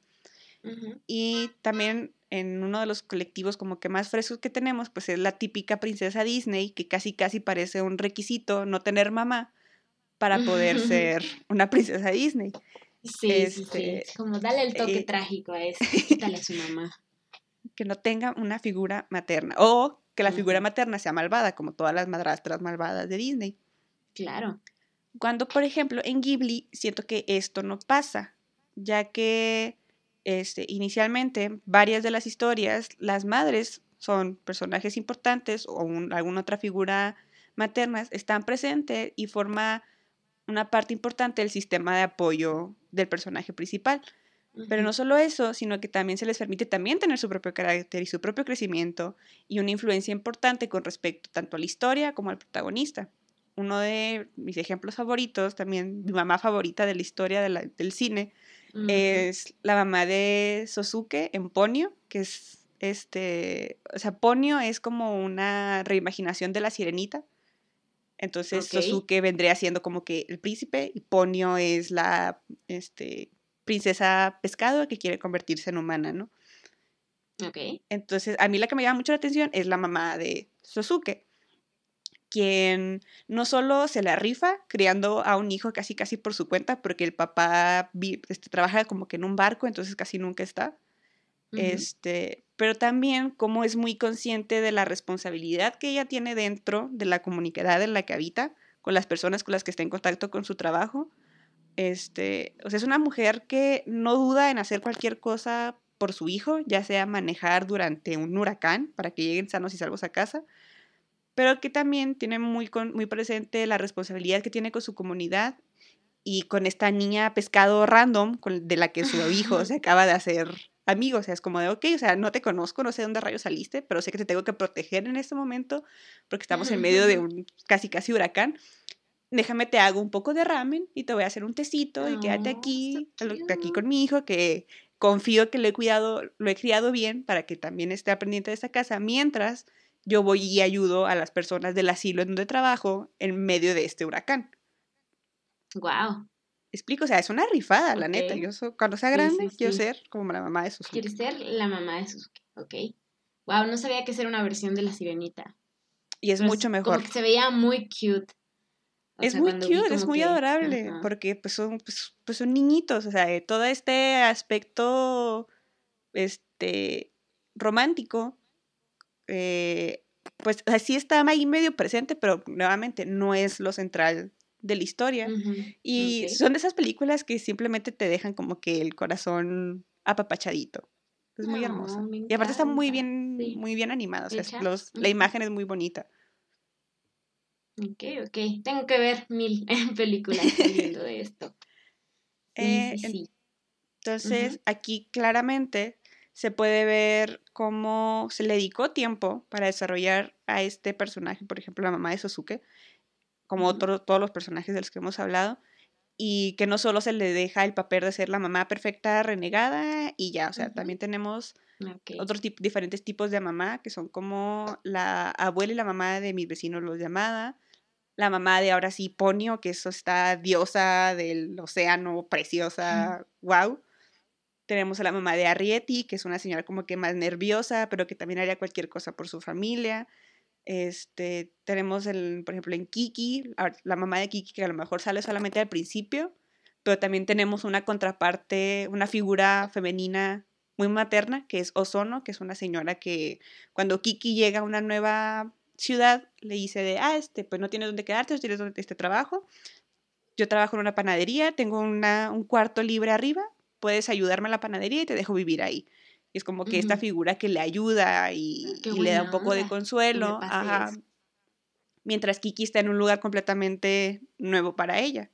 Y también en uno de los colectivos como que más frescos que tenemos, pues es la típica princesa Disney, que casi casi parece un requisito no tener mamá para poder ser una princesa Disney. Sí, sí, sí. Este, como dale el toque eh, trágico a eso, dale a su mamá. Que no tenga una figura materna. O que la figura materna sea malvada, como todas las madrastras malvadas de Disney. Claro. Cuando, por ejemplo, en Ghibli siento que esto no pasa, ya que este, inicialmente varias de las historias, las madres son personajes importantes o alguna otra figura materna, están presentes y forma una parte importante del sistema de apoyo del personaje principal. Pero no solo eso, sino que también se les permite también tener su propio carácter y su propio crecimiento y una influencia importante con respecto tanto a la historia como al protagonista. Uno de mis ejemplos favoritos, también mi mamá favorita de la historia del cine, es la mamá de Sosuke en Ponyo, que es este, o sea, Ponyo es como una reimaginación de la sirenita. Entonces Sosuke vendría siendo como que el príncipe y Ponyo es la, este, princesa pescado que quiere convertirse en humana, ¿no? Ok. Entonces, a mí la que me llama mucho la atención es la mamá de Sosuke, quien no solo se la rifa criando a un hijo casi casi por su cuenta, porque el papá este, trabaja como que en un barco, entonces casi nunca está. Este, pero también como es muy consciente de la responsabilidad que ella tiene dentro de la comunidad en la que habita, con las personas con las que está en contacto con su trabajo, este, o sea, es una mujer que no duda en hacer cualquier cosa por su hijo, ya sea manejar durante un huracán para que lleguen sanos y salvos a casa, pero que también tiene muy, muy presente la responsabilidad que tiene con su comunidad y con esta niña pescado random de la que su hijo se acaba de hacer amigo. O sea, es como de, ok, o sea, no te conozco, no sé dónde rayos saliste, pero sé que te tengo que proteger en este momento porque estamos en medio de un casi casi huracán déjame te hago un poco de ramen y te voy a hacer un tecito y quédate aquí, aquí con mi hijo que confío que lo he cuidado, lo he criado bien para que también esté aprendiendo de esta casa, mientras yo voy y ayudo a las personas del asilo en donde trabajo en medio de este huracán. Wow. Explico, o sea, es una rifada, la neta. Yo cuando sea grande quiero ser como la mamá de Suzuki. Quieres ser la mamá de Suzuki, ok. Wow, no sabía que era una versión de la sirenita. Y es mucho mejor. Como que se veía muy cute es muy cute, es muy adorable, porque pues son, pues, pues, son niñitos, o sea, eh, todo este aspecto este, romántico, eh, pues así está ahí medio presente, pero nuevamente no es lo central de la historia. Y son de esas películas que simplemente te dejan como que el corazón apapachadito. Es muy hermoso. Y aparte está muy bien, muy bien animado. O sea, los, la imagen es muy bonita. Ok, ok. Tengo que ver mil películas viendo de esto. Eh, sí, Entonces, aquí claramente se puede ver cómo se le dedicó tiempo para desarrollar a este personaje, por ejemplo, la mamá de Sosuke, como todos los personajes de los que hemos hablado, y que no solo se le deja el papel de ser la mamá perfecta renegada y ya, o sea, también tenemos otros diferentes tipos de mamá, que son como la abuela y la mamá de mis vecinos los llamada, la mamá de ahora sí Ponio, que eso está diosa del océano, preciosa, wow. Tenemos a la mamá de Arrietty, que es una señora como que más nerviosa, pero que también haría cualquier cosa por su familia. Este, tenemos, el, por ejemplo, en Kiki, la mamá de Kiki, que a lo mejor sale solamente al principio, pero también tenemos una contraparte, una figura femenina muy materna, que es Ozono, que es una señora que cuando Kiki llega a una nueva ciudad, le dice de, ah, este, pues no tienes dónde quedarte, tienes este trabajo. Yo trabajo en una panadería, tengo una, un cuarto libre arriba, puedes ayudarme a la panadería y te dejo vivir ahí. Y es como que esta figura que le ayuda y, le da un poco de consuelo. Ajá. Mientras Kiki está en un lugar completamente nuevo para ella.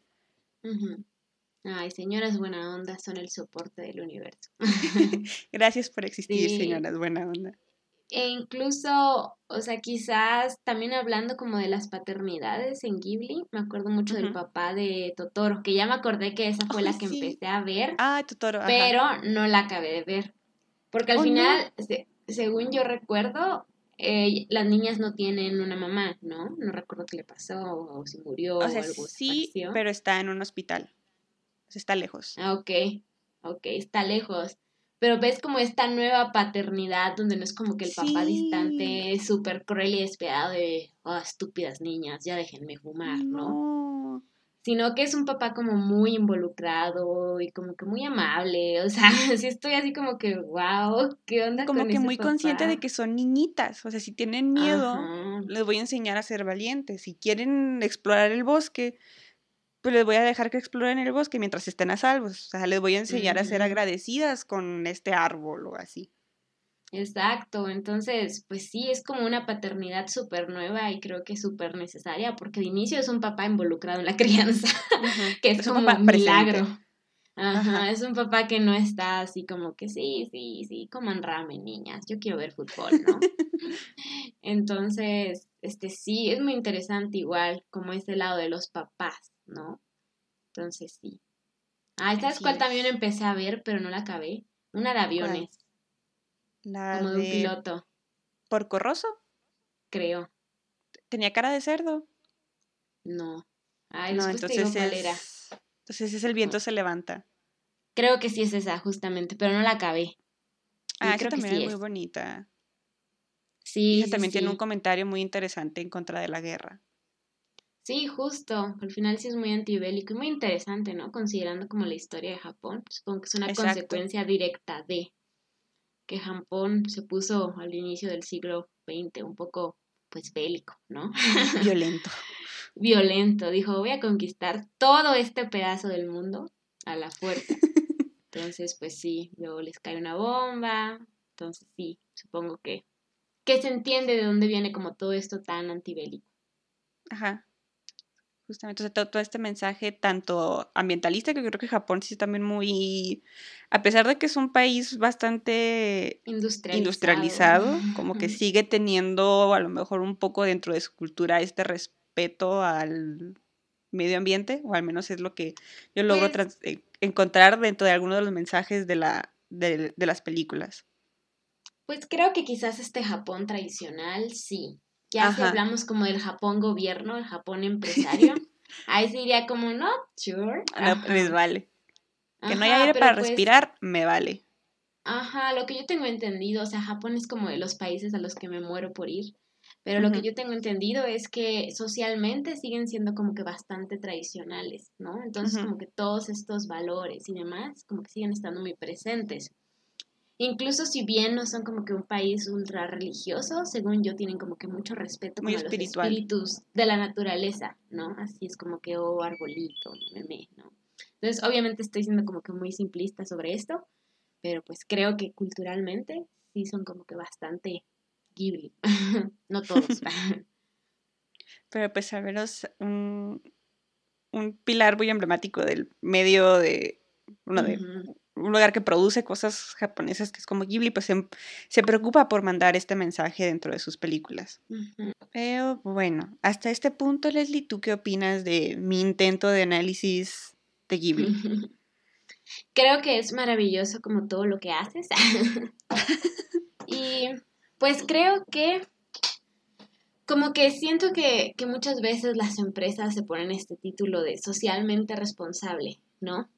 Ay, señoras buena onda son el soporte del universo. Gracias por existir, señoras buena onda. E incluso, o sea, quizás también hablando como de las paternidades en Ghibli, me acuerdo mucho del papá de Totoro, que ya me acordé que esa fue la que empecé a ver. Ah, Totoro. Pero no la acabé de ver. Porque al oh, final, según yo recuerdo, eh, las niñas no tienen una mamá, ¿no? No recuerdo qué le pasó o si murió o, algo Sí, pero está en un hospital. O sea, está lejos. Ah, ok. Ok, está lejos. Pero ves como esta nueva paternidad donde no es como que el papá distante súper cruel y despiadado de, oh, estúpidas niñas, ya déjenme fumar, ¿no? sino que es un papá como muy involucrado y como que muy amable, o sea, sí estoy así como que, wow, ¿qué onda? Como que muy consciente de que son niñitas, o sea, si tienen miedo, les voy a enseñar a ser valientes, si quieren explorar el bosque, pues les voy a dejar que exploren el bosque mientras estén a salvo, o sea, les voy a enseñar a ser agradecidas con este árbol o así. Exacto, entonces, pues sí, es como una paternidad súper nueva y creo que súper necesaria, porque de inicio es un papá involucrado en la crianza, que es, como un milagro. Ajá, es un papá que no está así como que sí, sí, sí, coman ramen, niñas, yo quiero ver fútbol, ¿no? Entonces, este sí, es muy interesante igual como este lado de los papás, ¿no? Entonces sí. Ah, esta es cual también empecé a ver, pero no la acabé. Una de aviones. La Como de, un piloto. ¿Porco Rosso? Creo. ¿Tenía cara de cerdo? No. Ay, no, entonces es, Entonces es El viento se levanta. Creo que sí es esa, justamente, pero no la acabé. Ah, creo que también es, muy bonita. Sí. también tiene un comentario muy interesante en contra de la guerra. Sí, justo. Al final sí es muy antibélico y muy interesante, ¿no? Considerando como la historia de Japón. Supongo que es una consecuencia directa de que Japón se puso al inicio del siglo XX un poco, pues, bélico, ¿no? Violento. Violento. Dijo, voy a conquistar todo este pedazo del mundo a la fuerza. Entonces, pues sí, luego les cae una bomba. Entonces, sí, supongo que, que se entiende de dónde viene como todo esto tan antibélico. Ajá. Justamente, todo, este mensaje tanto ambientalista, que creo que Japón sí es también muy, a pesar de que es un país bastante industrializado, como que sigue teniendo a lo mejor un poco dentro de su cultura este respeto al medio ambiente, o al menos es lo que yo logro pues eh, encontrar dentro de algunos de los mensajes de, la, de, de las películas. Pues creo que quizás este Japón tradicional sí, ya si hablamos como del Japón gobierno, el Japón empresario, ahí se diría como, no, sure. No, les vale. Que no haya aire para pues respirar, me vale. Ajá, lo que yo tengo entendido, o sea, Japón es como de los países a los que me muero por ir, pero lo que yo tengo entendido es que socialmente siguen siendo como que bastante tradicionales, ¿no? Entonces como que todos estos valores y demás como que siguen estando muy presentes. Incluso si bien no son como que un país ultra religioso, según yo tienen como que mucho respeto por los espíritus de la naturaleza, ¿no? Así es como que, oh, arbolito, meme, ¿no? Entonces, obviamente estoy siendo como que muy simplista sobre esto, pero pues creo que culturalmente sí son como que bastante Ghibli, no todos. pero pues a veros un, un pilar muy emblemático del medio de, uno de un lugar que produce cosas japonesas que es como Ghibli, pues se, preocupa por mandar este mensaje dentro de sus películas. Pero bueno, hasta este punto, Leslie, ¿tú qué opinas de mi intento de análisis de Ghibli? Creo que es maravilloso como todo lo que haces. y pues creo que como que siento que, muchas veces las empresas se ponen este título de socialmente responsable, ¿no?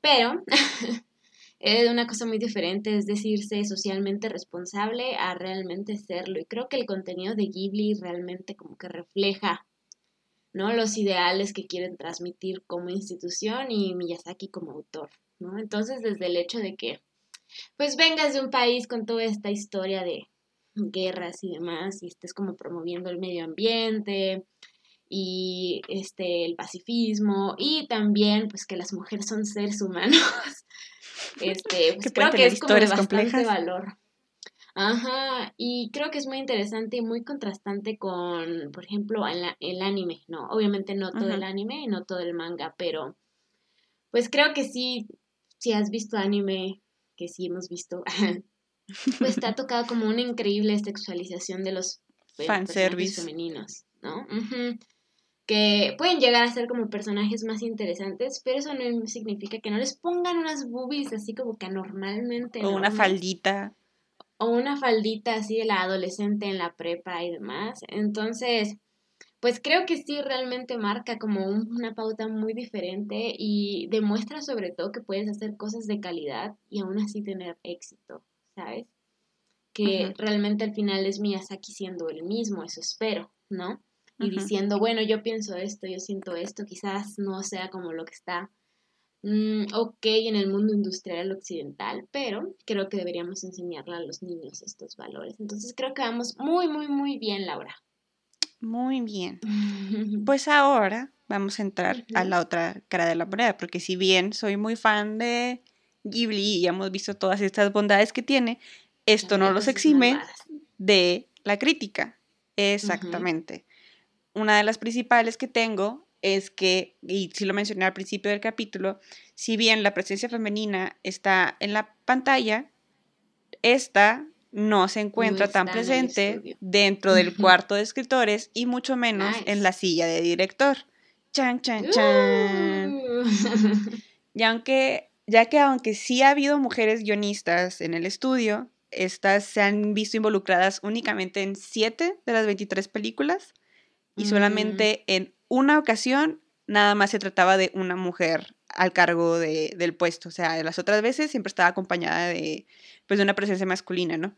Pero es una cosa muy diferente, es decirse socialmente responsable a realmente serlo. Y creo que el contenido de Ghibli realmente como que refleja, ¿no? Los ideales que quieren transmitir como institución y Miyazaki como autor, ¿no? Entonces, desde el hecho de que, pues vengas de un país con toda esta historia de guerras y demás, y estés como promoviendo el medio ambiente y este el pacifismo y también pues que las mujeres son seres humanos. Este, pues creo que es como de bastante valor. Ajá, y creo que es muy interesante y muy contrastante con, por ejemplo, el, el anime, ¿no? Obviamente no todo el anime y no todo el manga, pero pues creo que sí, si has visto anime, que sí hemos visto, pues te ha tocado como una increíble sexualización de los fanservice femeninos, ¿no? Que pueden llegar a ser como personajes más interesantes, pero eso no significa que no les pongan unas boobies así como que anormalmente. O una faldita. O una faldita así de la adolescente en la prepa y demás. Entonces, pues creo que sí realmente marca como una pauta muy diferente y demuestra sobre todo que puedes hacer cosas de calidad y aún así tener éxito. ¿sabes? Que realmente al final es Miyazaki siendo el mismo, eso espero, ¿no? Y diciendo, bueno, yo pienso esto, yo siento esto, quizás no sea como lo que está mm, ok en el mundo industrial occidental, pero creo que deberíamos enseñarle a los niños estos valores. Entonces creo que vamos muy, muy, muy bien, Laura. Muy bien. Pues ahora vamos a entrar a la otra cara de la moneda, porque si bien soy muy fan de Ghibli y hemos visto todas estas bondades que tiene, esto no los exime de la crítica. Exactamente. Una de las principales que tengo es que, y si lo mencioné al principio del capítulo, si bien la presencia femenina está en la pantalla, esta no se encuentra tan presente dentro del cuarto de escritores y mucho menos en la silla de director. Chan, chan, chan. Uh. y aunque ya que aunque sí ha habido mujeres guionistas en el estudio, estas se han visto involucradas únicamente en 7 de las 23 películas y mm. solamente en una ocasión nada más se trataba de una mujer al cargo de, del puesto. O sea, las otras veces siempre estaba acompañada de, pues, de una presencia masculina, ¿no?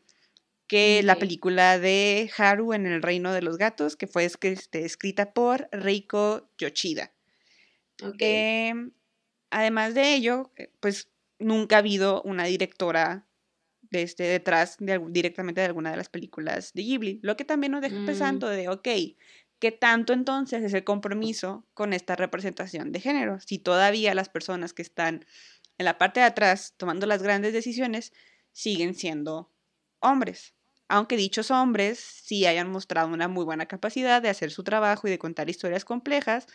Que la película de Haru en el Reino de los Gatos, que fue este, escrita por Reiko Yoshida. Okay. Em, Además de ello, eh, pues nunca ha habido una directora de este, detrás de, directamente de alguna de las películas de Ghibli, lo que también nos deja mm. pensando de, ok, ¿qué tanto entonces es el compromiso con esta representación de género? Si todavía las personas que están en la parte de atrás tomando las grandes decisiones siguen siendo hombres. Aunque dichos hombres sí hayan mostrado una muy buena capacidad de hacer su trabajo y de contar historias complejas,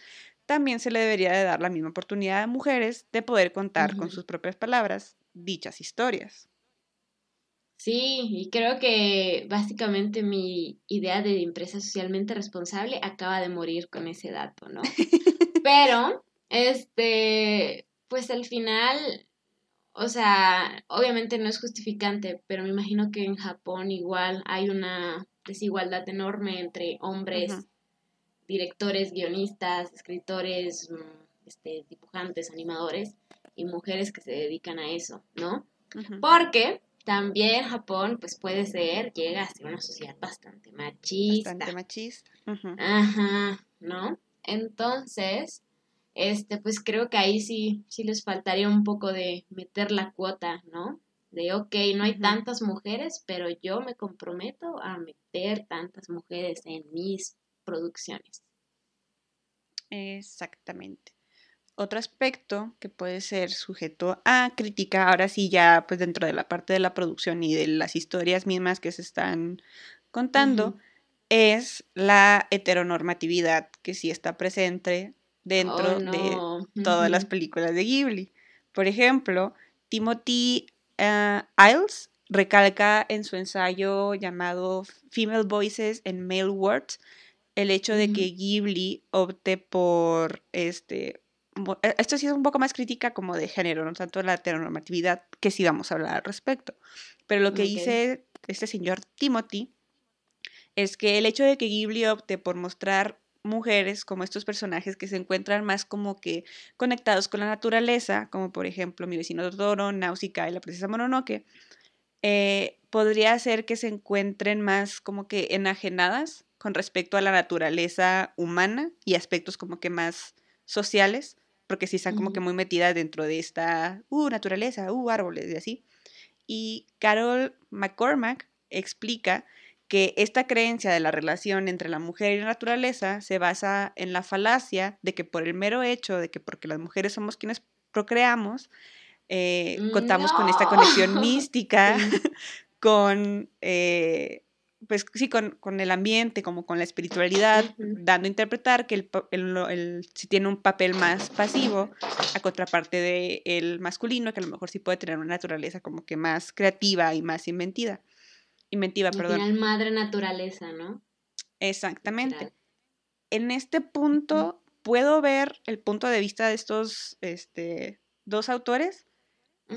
también se le debería de dar la misma oportunidad a mujeres de poder contar con sus propias palabras dichas historias. Sí, y creo que básicamente mi idea de empresa socialmente responsable acaba de morir con ese dato, ¿no? Pero, este, pues al final, o sea, obviamente no es justificante, pero me imagino que en Japón igual hay una desigualdad enorme entre hombres directores, guionistas, escritores, mm, este, dibujantes, animadores y mujeres que se dedican a eso, ¿no? Porque también Japón, pues puede ser, llega a ser una sociedad bastante machista. Bastante machista. Ajá, ¿no? Entonces, este, pues creo que ahí sí, sí les faltaría un poco de meter la cuota, ¿no? De, ok, no hay tantas mujeres, pero yo me comprometo a meter tantas mujeres en mis producciones. Exactamente. Otro aspecto que puede ser sujeto a crítica, ahora sí ya pues dentro de la parte de la producción y de las historias mismas que se están contando, es la heteronormatividad que sí está presente dentro oh, de todas las películas de Ghibli. Por ejemplo, Timothy uh, Isles recalca en su ensayo llamado Female Voices and Male Words el hecho de que Ghibli opte por este esto sí es un poco más crítica como de género, no tanto la heteronormatividad, que sí vamos a hablar al respecto. Pero lo que dice este señor Timothy es que el hecho de que Ghibli opte por mostrar mujeres como estos personajes que se encuentran más como que conectados con la naturaleza, como por ejemplo mi vecino Totoro, Nausicaa y la princesa Mononoke, eh, podría hacer que se encuentren más como que enajenadas con respecto a la naturaleza humana y aspectos como que más sociales, porque sí están como que muy metidas dentro de esta, uh, naturaleza, uh, árboles y así. Y Carol McCormack explica que esta creencia de la relación entre la mujer y la naturaleza se basa en la falacia de que por el mero hecho de que porque las mujeres somos quienes procreamos, eh, contamos con esta conexión mística, con, eh, pues sí, con, el ambiente, como con la espiritualidad, dando a interpretar que el, si tiene un papel más pasivo a contraparte del el masculino, que a lo mejor sí puede tener una naturaleza como que más creativa y más inventiva. Inventiva, perdón. Madre naturaleza, ¿no? Exactamente. En este punto puedo ver el punto de vista de estos este, dos autores,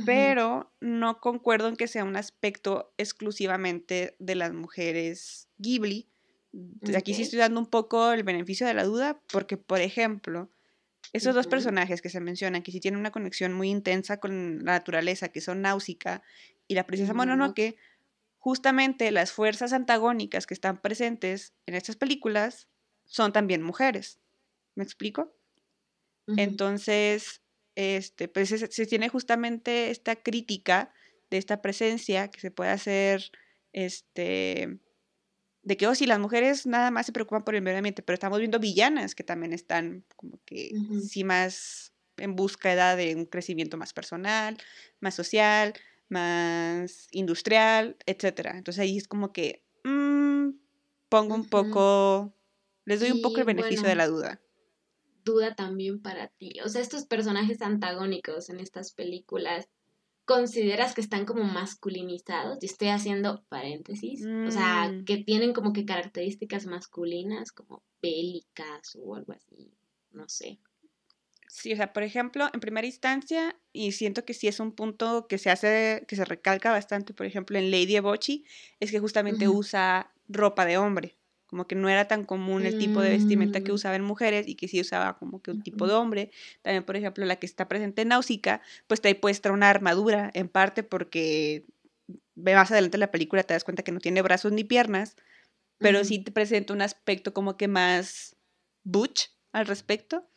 pero no concuerdo en que sea un aspecto exclusivamente de las mujeres Ghibli. Aquí sí estoy dando un poco el beneficio de la duda, porque, por ejemplo, esos dos personajes que se mencionan, que sí tienen una conexión muy intensa con la naturaleza, que son Náusica y la princesa Mononoke, justamente las fuerzas antagónicas que están presentes en estas películas son también mujeres. ¿Me explico? Entonces, este, pues se, tiene justamente esta crítica de esta presencia que se puede hacer, este, de que, oh, si las mujeres nada más se preocupan por el medio ambiente, pero estamos viendo villanas que también están como que sí más en búsqueda de un crecimiento más personal, más social, más industrial, etcétera. Entonces ahí es como que mm, pongo un poco, les doy un poco el beneficio de la duda. Duda también para ti. O sea, estos personajes antagónicos en estas películas, ¿consideras que están como masculinizados? Y estoy haciendo paréntesis. O sea, mm. que tienen como que características masculinas, como bélicas o algo así. No sé. Sí, o sea, por ejemplo, en primera instancia, y siento que sí es un punto que se hace, que se recalca bastante, por ejemplo, en Lady Ebochi, es que justamente usa ropa de hombre, como que no era tan común el tipo de vestimenta que mm. usaba en mujeres y que sí usaba como que un tipo de hombre. También, por ejemplo, la que está presente en Náusica, pues te puesta una armadura, en parte porque más adelante en la película te das cuenta que no tiene brazos ni piernas, pero sí te presenta un aspecto como que más butch al respecto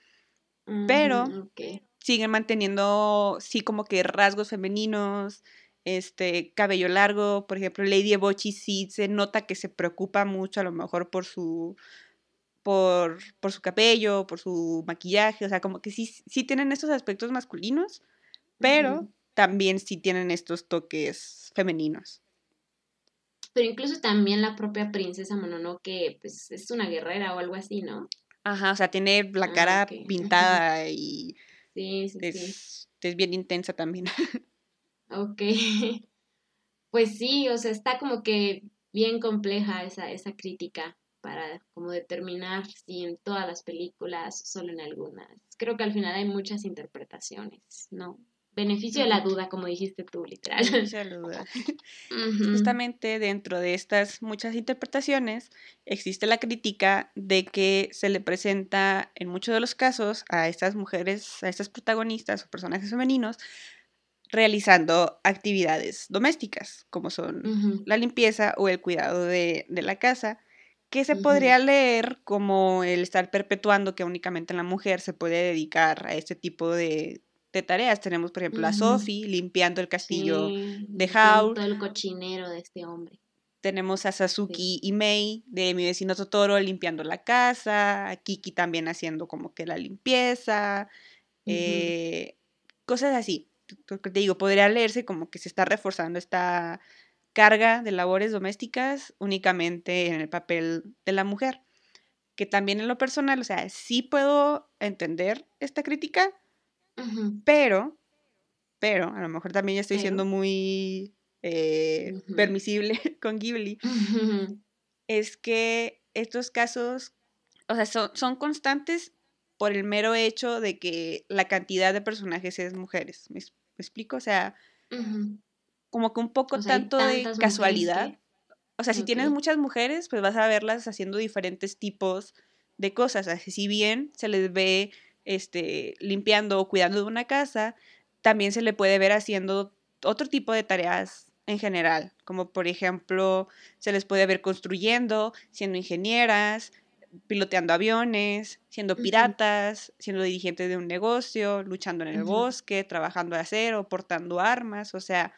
pero siguen manteniendo, sí, como que rasgos femeninos, este, cabello largo, por ejemplo, Lady Ebochi sí se nota que se preocupa mucho a lo mejor por su, por, por su cabello, por su maquillaje, o sea, como que sí, sí tienen estos aspectos masculinos, pero también sí tienen estos toques femeninos. Pero incluso también la propia princesa Mononoke, pues es una guerrera o algo así, ¿no? Ajá, o sea, tiene la ah, cara pintada y sí, sí, es, es bien intensa también. Ok. Pues sí, o sea, está como que bien compleja esa, esa crítica para como determinar si en todas las películas, solo en algunas. Creo que al final hay muchas interpretaciones, ¿no? Beneficio de la duda, como dijiste tú, literal. Beneficio de la duda. Justamente dentro de estas muchas interpretaciones existe la crítica de que se le presenta en muchos de los casos a estas mujeres, a estas protagonistas o personajes femeninos, realizando actividades domésticas, como son la limpieza o el cuidado de, la casa, que se podría leer como el estar perpetuando que únicamente la mujer se puede dedicar a este tipo de, de tareas. Tenemos, por ejemplo, a Sophie limpiando el castillo de Howl. Todo el cochinero de este hombre. Tenemos a Sasuki y Mei de mi vecino Totoro limpiando la casa, a Kiki también haciendo como que la limpieza, eh, cosas así. Te digo, podría leerse como que se está reforzando esta carga de labores domésticas únicamente en el papel de la mujer. Que también en lo personal, o sea, sí puedo entender esta crítica, pero pero a lo mejor también ya estoy siendo muy eh, permisible con Ghibli, es que estos casos, o sea, son, son, constantes por el mero hecho de que la cantidad de personajes es mujeres. ¿Me, explico? O sea, como que un poco tanto de casualidad. O sea, si tienes muchas mujeres, pues vas a verlas haciendo diferentes tipos de cosas. Así, si bien se les ve este, limpiando o cuidando de una casa, también se le puede ver haciendo otro tipo de tareas en general, como por ejemplo se les puede ver construyendo, siendo ingenieras, piloteando aviones, siendo piratas, siendo dirigentes de un negocio, luchando en el bosque, trabajando de acero, portando armas, o sea,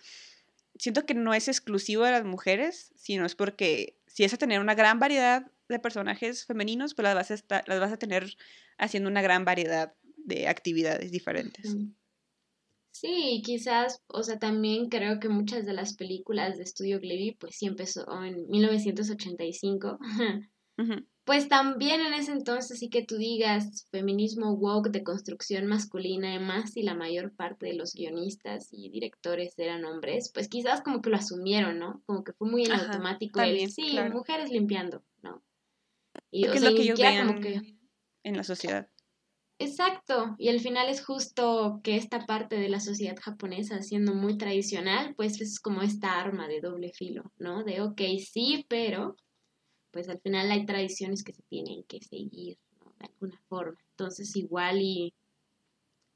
siento que no es exclusivo de las mujeres, sino es porque si es a tener una gran variedad de personajes femeninos, pues las vas a, estar, las vas a tener haciendo una gran variedad de actividades diferentes. Sí, quizás, o sea, también creo que muchas de las películas de Studio Ghibli, pues sí empezó en 1985. Pues también en ese entonces sí que tú digas feminismo woke de construcción masculina, además y la mayor parte de los guionistas y directores eran hombres, pues quizás como que lo asumieron, ¿no? Como que fue muy en automático el, sí, mujeres limpiando, ¿no? Y o sea, lo que yo como que... en la sociedad. Exacto, y al final es justo que esta parte de la sociedad japonesa, siendo muy tradicional, pues es como esta arma de doble filo, ¿no? De, ok, sí, pero pues al final hay tradiciones que se tienen que seguir, ¿no? De alguna forma. Entonces igual y,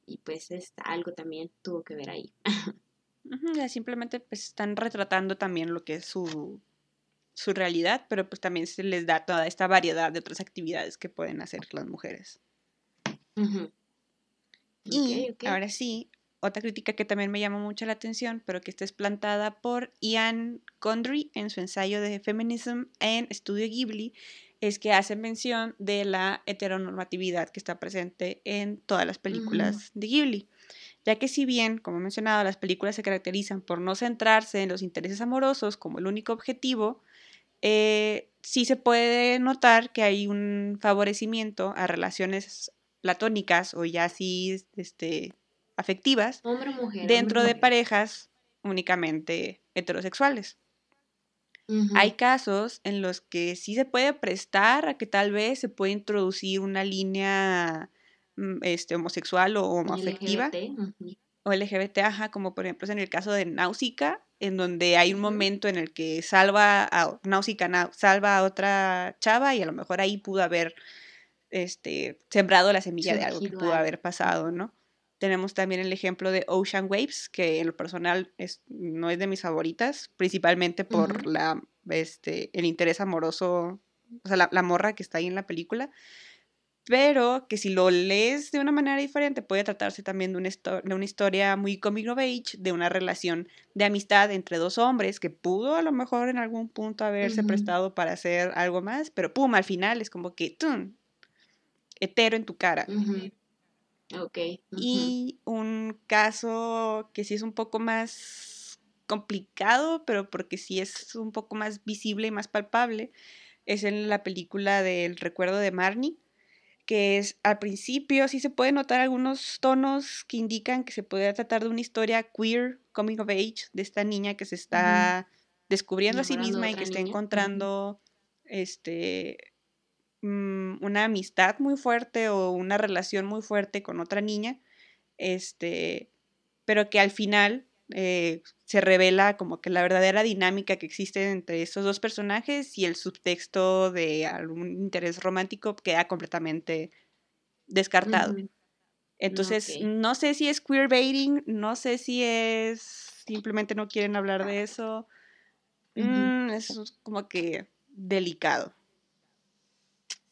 y pues es algo también tuvo que ver ahí. simplemente pues están retratando también lo que es su, su realidad, pero pues también se les da toda esta variedad de otras actividades que pueden hacer las mujeres. Y ahora sí, otra crítica que también me llama mucho la atención, pero que está es plantada por Ian Condry en su ensayo de Feminism en Studio Ghibli, es que hace mención de la heteronormatividad que está presente en todas las películas de Ghibli, ya que si bien, como he mencionado, las películas se caracterizan por no centrarse en los intereses amorosos como el único objetivo, eh, sí se puede notar que hay un favorecimiento a relaciones platónicas o ya así este, afectivas dentro de parejas únicamente heterosexuales. Hay casos en los que sí se puede prestar a que tal vez se puede introducir una línea mm, este, homosexual o homoafectiva. O LGBT, ajá, como por ejemplo es en el caso de Náusica, en donde hay un momento en el que salva a Náusica salva a otra chava y a lo mejor ahí pudo haber este, sembrado la semilla de algo que pudo haber pasado, ¿no? Tenemos también el ejemplo de Ocean Waves, que en lo personal es, no es de mis favoritas, principalmente por la, este, el interés amoroso, o sea, la, morra que está ahí en la película, pero que si lo lees de una manera diferente puede tratarse también de una, de una historia muy coming of age, de una relación de amistad entre dos hombres que pudo a lo mejor en algún punto haberse prestado para hacer algo más, pero pum, al final es como que ¡tum! hetero en tu cara. Ok. Y un caso que sí es un poco más complicado, pero porque sí es un poco más visible y más palpable, es en la película del recuerdo de Marnie, que es al principio sí se puede notar algunos tonos que indican que se puede tratar de una historia queer, coming of age, de esta niña que se está descubriendo a sí misma y que está encontrando este Mm, una amistad muy fuerte o una relación muy fuerte con otra niña, este, pero que al final eh, se revela como que la verdadera dinámica que existe entre estos dos personajes y el subtexto de algún interés romántico queda completamente descartado. Entonces, no sé si es queerbaiting, no sé si es simplemente no quieren hablar de eso. Mm, es como que delicado.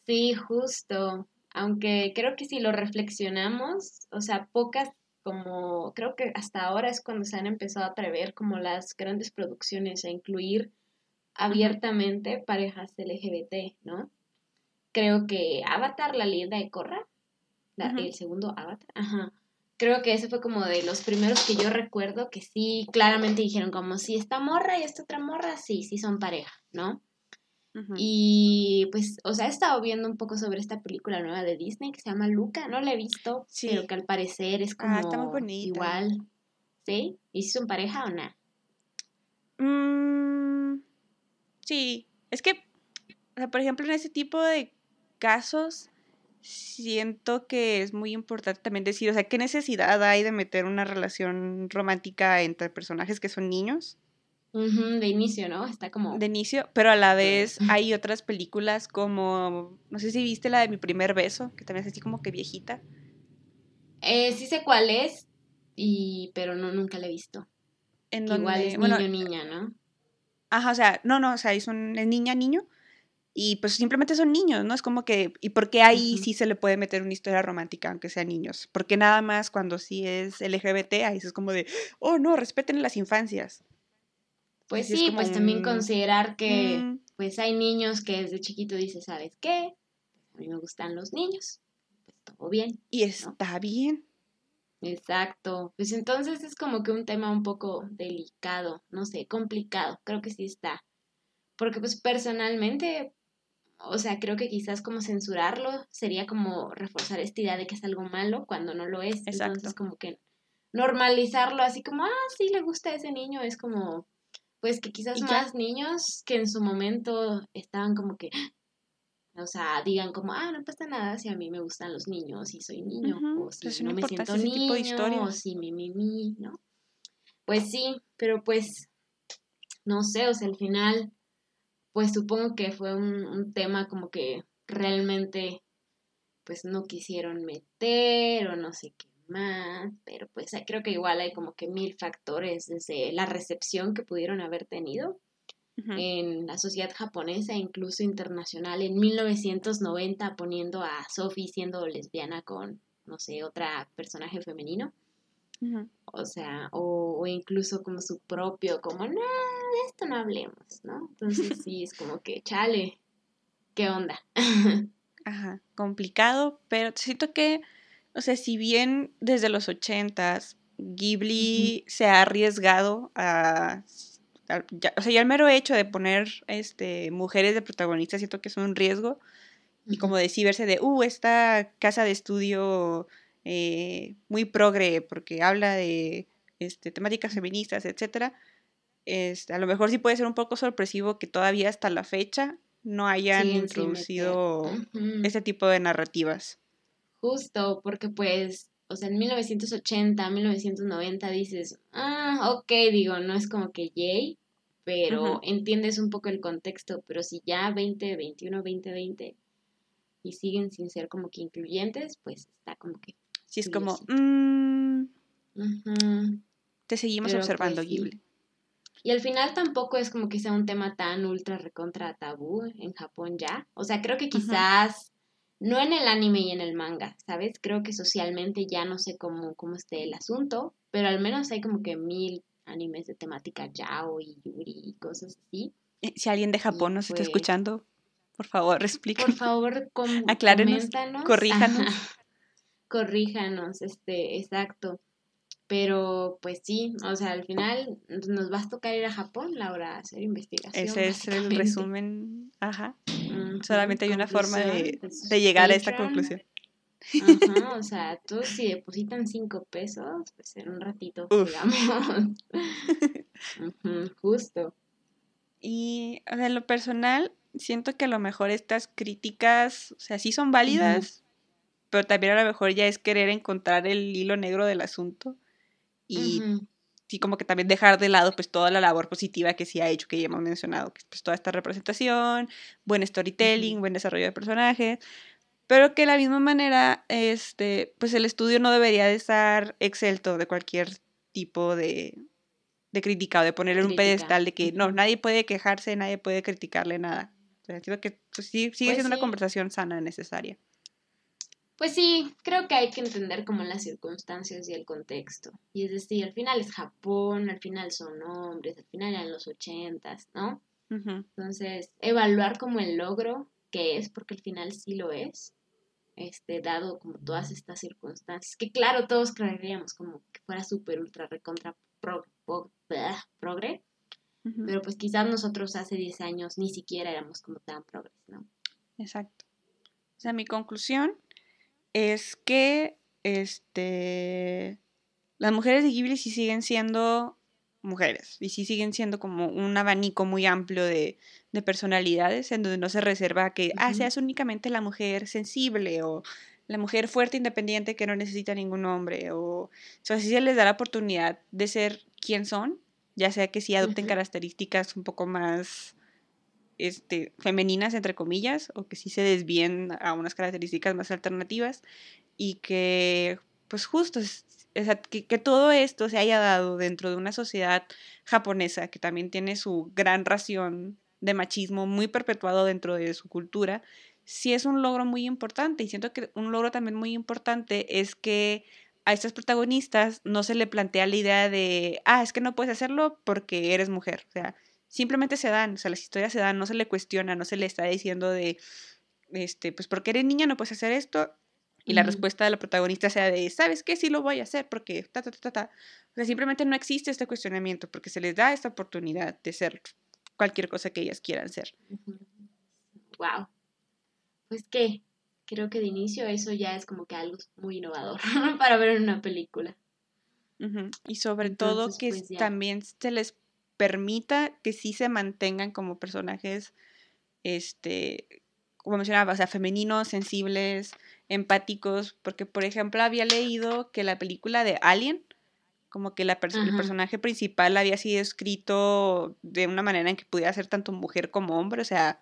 Sí, justo. Aunque creo que si lo reflexionamos, o sea, pocas como, creo que hasta ahora es cuando se han empezado a atrever como las grandes producciones a incluir abiertamente parejas LGBT, ¿no? Creo que Avatar, la leyenda de Korra, el segundo Avatar, ajá. Creo que ese fue como de los primeros que yo recuerdo que sí, claramente dijeron como si esta morra y esta otra morra, sí, sí son pareja, ¿no? Y pues, o sea, he estado viendo un poco sobre esta película nueva de Disney que se llama Luca. No la he visto, pero que al parecer es ah, como igual. ¿Sí? ¿Y si son pareja o no? Mm, sí, es que, o sea, por ejemplo, en ese tipo de casos, siento que es muy importante también decir, o sea, ¿qué necesidad hay de meter una relación romántica entre personajes que son niños? De inicio, ¿no? Está como... De inicio, pero a la vez hay otras películas como, no sé si viste la de Mi primer beso, que también es así como que viejita. Eh, sí sé cuál es, y pero no, nunca la he visto. En donde, igual es niño, niña, ¿no? Ajá, o sea, no, no, o sea, es, un, es niña, niño, y pues simplemente son niños, ¿no? Es como que, ¿y por qué ahí sí se le puede meter una historia romántica aunque sean niños? Porque nada más cuando sí es LGBT, ahí es como de, oh no, respeten las infancias. Pues sí, pues también considerar que mm. pues hay niños que desde chiquito dices, ¿sabes qué? A mí me gustan los niños, pues todo bien. Y está bien. Exacto, pues entonces es como que un tema un poco delicado, no sé, complicado, creo que sí está. Porque pues personalmente, o sea, creo que quizás como censurarlo sería como reforzar esta idea de que es algo malo cuando no lo es. Entonces como que normalizarlo así como, ah, sí, le gusta a ese niño, es como, pues que quizás más niños que en su momento estaban como que, o sea, digan como, ah, no pasa nada si a mí me gustan los niños y soy niño, o si pues no, me siento niño, o si mi, mi, mi, ¿no? Pues sí, pero pues, no sé, o sea, al final pues supongo que fue un, tema como que realmente pues no quisieron meter o no sé qué más, pero pues creo que igual hay como que mil factores desde la recepción que pudieron haber tenido en la sociedad japonesa, incluso internacional, en 1990 poniendo a Sophie siendo lesbiana con, no sé, otra personaje femenino. O sea, o, incluso como su propio, como, no, de esto no hablemos, ¿no? Entonces sí, es como que, chale, ¿qué onda? Ajá, complicado, pero siento que, o sea, si bien desde los ochentas Ghibli se ha arriesgado a, o sea, ya el mero hecho de poner este, mujeres de protagonistas, siento que es un riesgo. Y como decir, verse de, uh, esta casa de estudio eh, muy progre porque habla de este, temáticas feministas, etc. Este, a lo mejor sí puede ser un poco sorpresivo que todavía hasta la fecha no hayan introducido ese tipo de narrativas. Justo, porque pues, o sea, en 1980, 1990 dices, ah, ok, digo, no es como que yay, pero entiendes un poco el contexto, pero si ya 2021, 2020 y siguen sin ser como que incluyentes, pues está como que si es como, mm, te seguimos observando, pues, Y al final tampoco es como que sea un tema tan ultra recontra tabú en Japón ya. O sea, creo que quizás, no en el anime y en el manga, ¿sabes? Creo que socialmente ya no sé cómo, cómo esté el asunto, pero al menos hay como que mil animes de temática yao y yuri y cosas así. Si alguien de Japón nos está pues escuchando, por favor, explíquenos. Por favor, aclárenos, corríjanos corríjanos, este, exacto. Pero pues sí, o sea, al final nos va a tocar ir a Japón, Laura, a hacer investigación. Ese es el resumen, ajá. Solamente hay una forma de, llegar a esta conclusión. Ajá, o sea, todos si depositan cinco pesos, pues en un ratito, digamos. justo. Y o sea, en lo personal, siento que a lo mejor estas críticas, o sea, sí son válidas, pero también a lo mejor ya es querer encontrar el hilo negro del asunto y sí como que también dejar de lado pues toda la labor positiva que sí ha hecho, que ya hemos mencionado, que pues toda esta representación, buen storytelling, buen desarrollo de personajes, pero que de la misma manera, este, pues el estudio no debería de estar excelto de cualquier tipo de, de crítica o de ponerle un pedestal de que no, nadie puede quejarse, nadie puede criticarle nada. O sea, creo que pues, sí, sigue pues siendo una conversación sana, necesaria. Pues sí, creo que hay que entender como las circunstancias y el contexto. Y es decir, al final es Japón, al final son hombres, al final eran los ochentas, ¿no? Entonces, evaluar como el logro que es, porque al final sí lo es, este, dado como todas estas circunstancias, que claro, todos creeríamos como que fuera súper, ultra, recontra, progre, pero pues quizás nosotros hace 10 años ni siquiera éramos como tan progres, ¿no? Exacto. O sea, mi conclusión es que este las mujeres de Ghibli sí siguen siendo mujeres y sí siguen siendo como un abanico muy amplio de, personalidades en donde no se reserva que, ah, seas únicamente la mujer sensible o la mujer fuerte, independiente, que no necesita ningún hombre, o, o sea, sí se les da la oportunidad de ser quien son, ya sea que sí adopten características un poco más este, femeninas, entre comillas, o que sí se desvíen a unas características más alternativas, y que, pues justo, que, que, todo esto se haya dado dentro de una sociedad japonesa que también tiene su gran ración de machismo muy perpetuado dentro de su cultura, sí es un logro muy importante y siento que un logro también muy importante es que a estas protagonistas no se le plantea la idea de, ah, es que no puedes hacerlo porque eres mujer. O sea, simplemente se dan, o sea, las historias se dan, no se le cuestiona, no se le está diciendo de, este, pues porque eres niña no puedes hacer esto. Y la respuesta de la protagonista sea de, ¿sabes qué? Sí lo voy a hacer porque ta, ta, ta, ta. O sea, simplemente no existe este cuestionamiento porque se les da esta oportunidad de ser cualquier cosa que ellas quieran ser. Wow pues que creo que de inicio eso ya es como que algo muy innovador para ver en una película. Y sobre todo que pues, también se les permita que sí se mantengan como personajes, este, como mencionaba, o sea, femeninos, sensibles, empáticos, porque por ejemplo había leído que la película de Alien, como que la el personaje principal había sido escrito de una manera en que pudiera ser tanto mujer como hombre, o sea,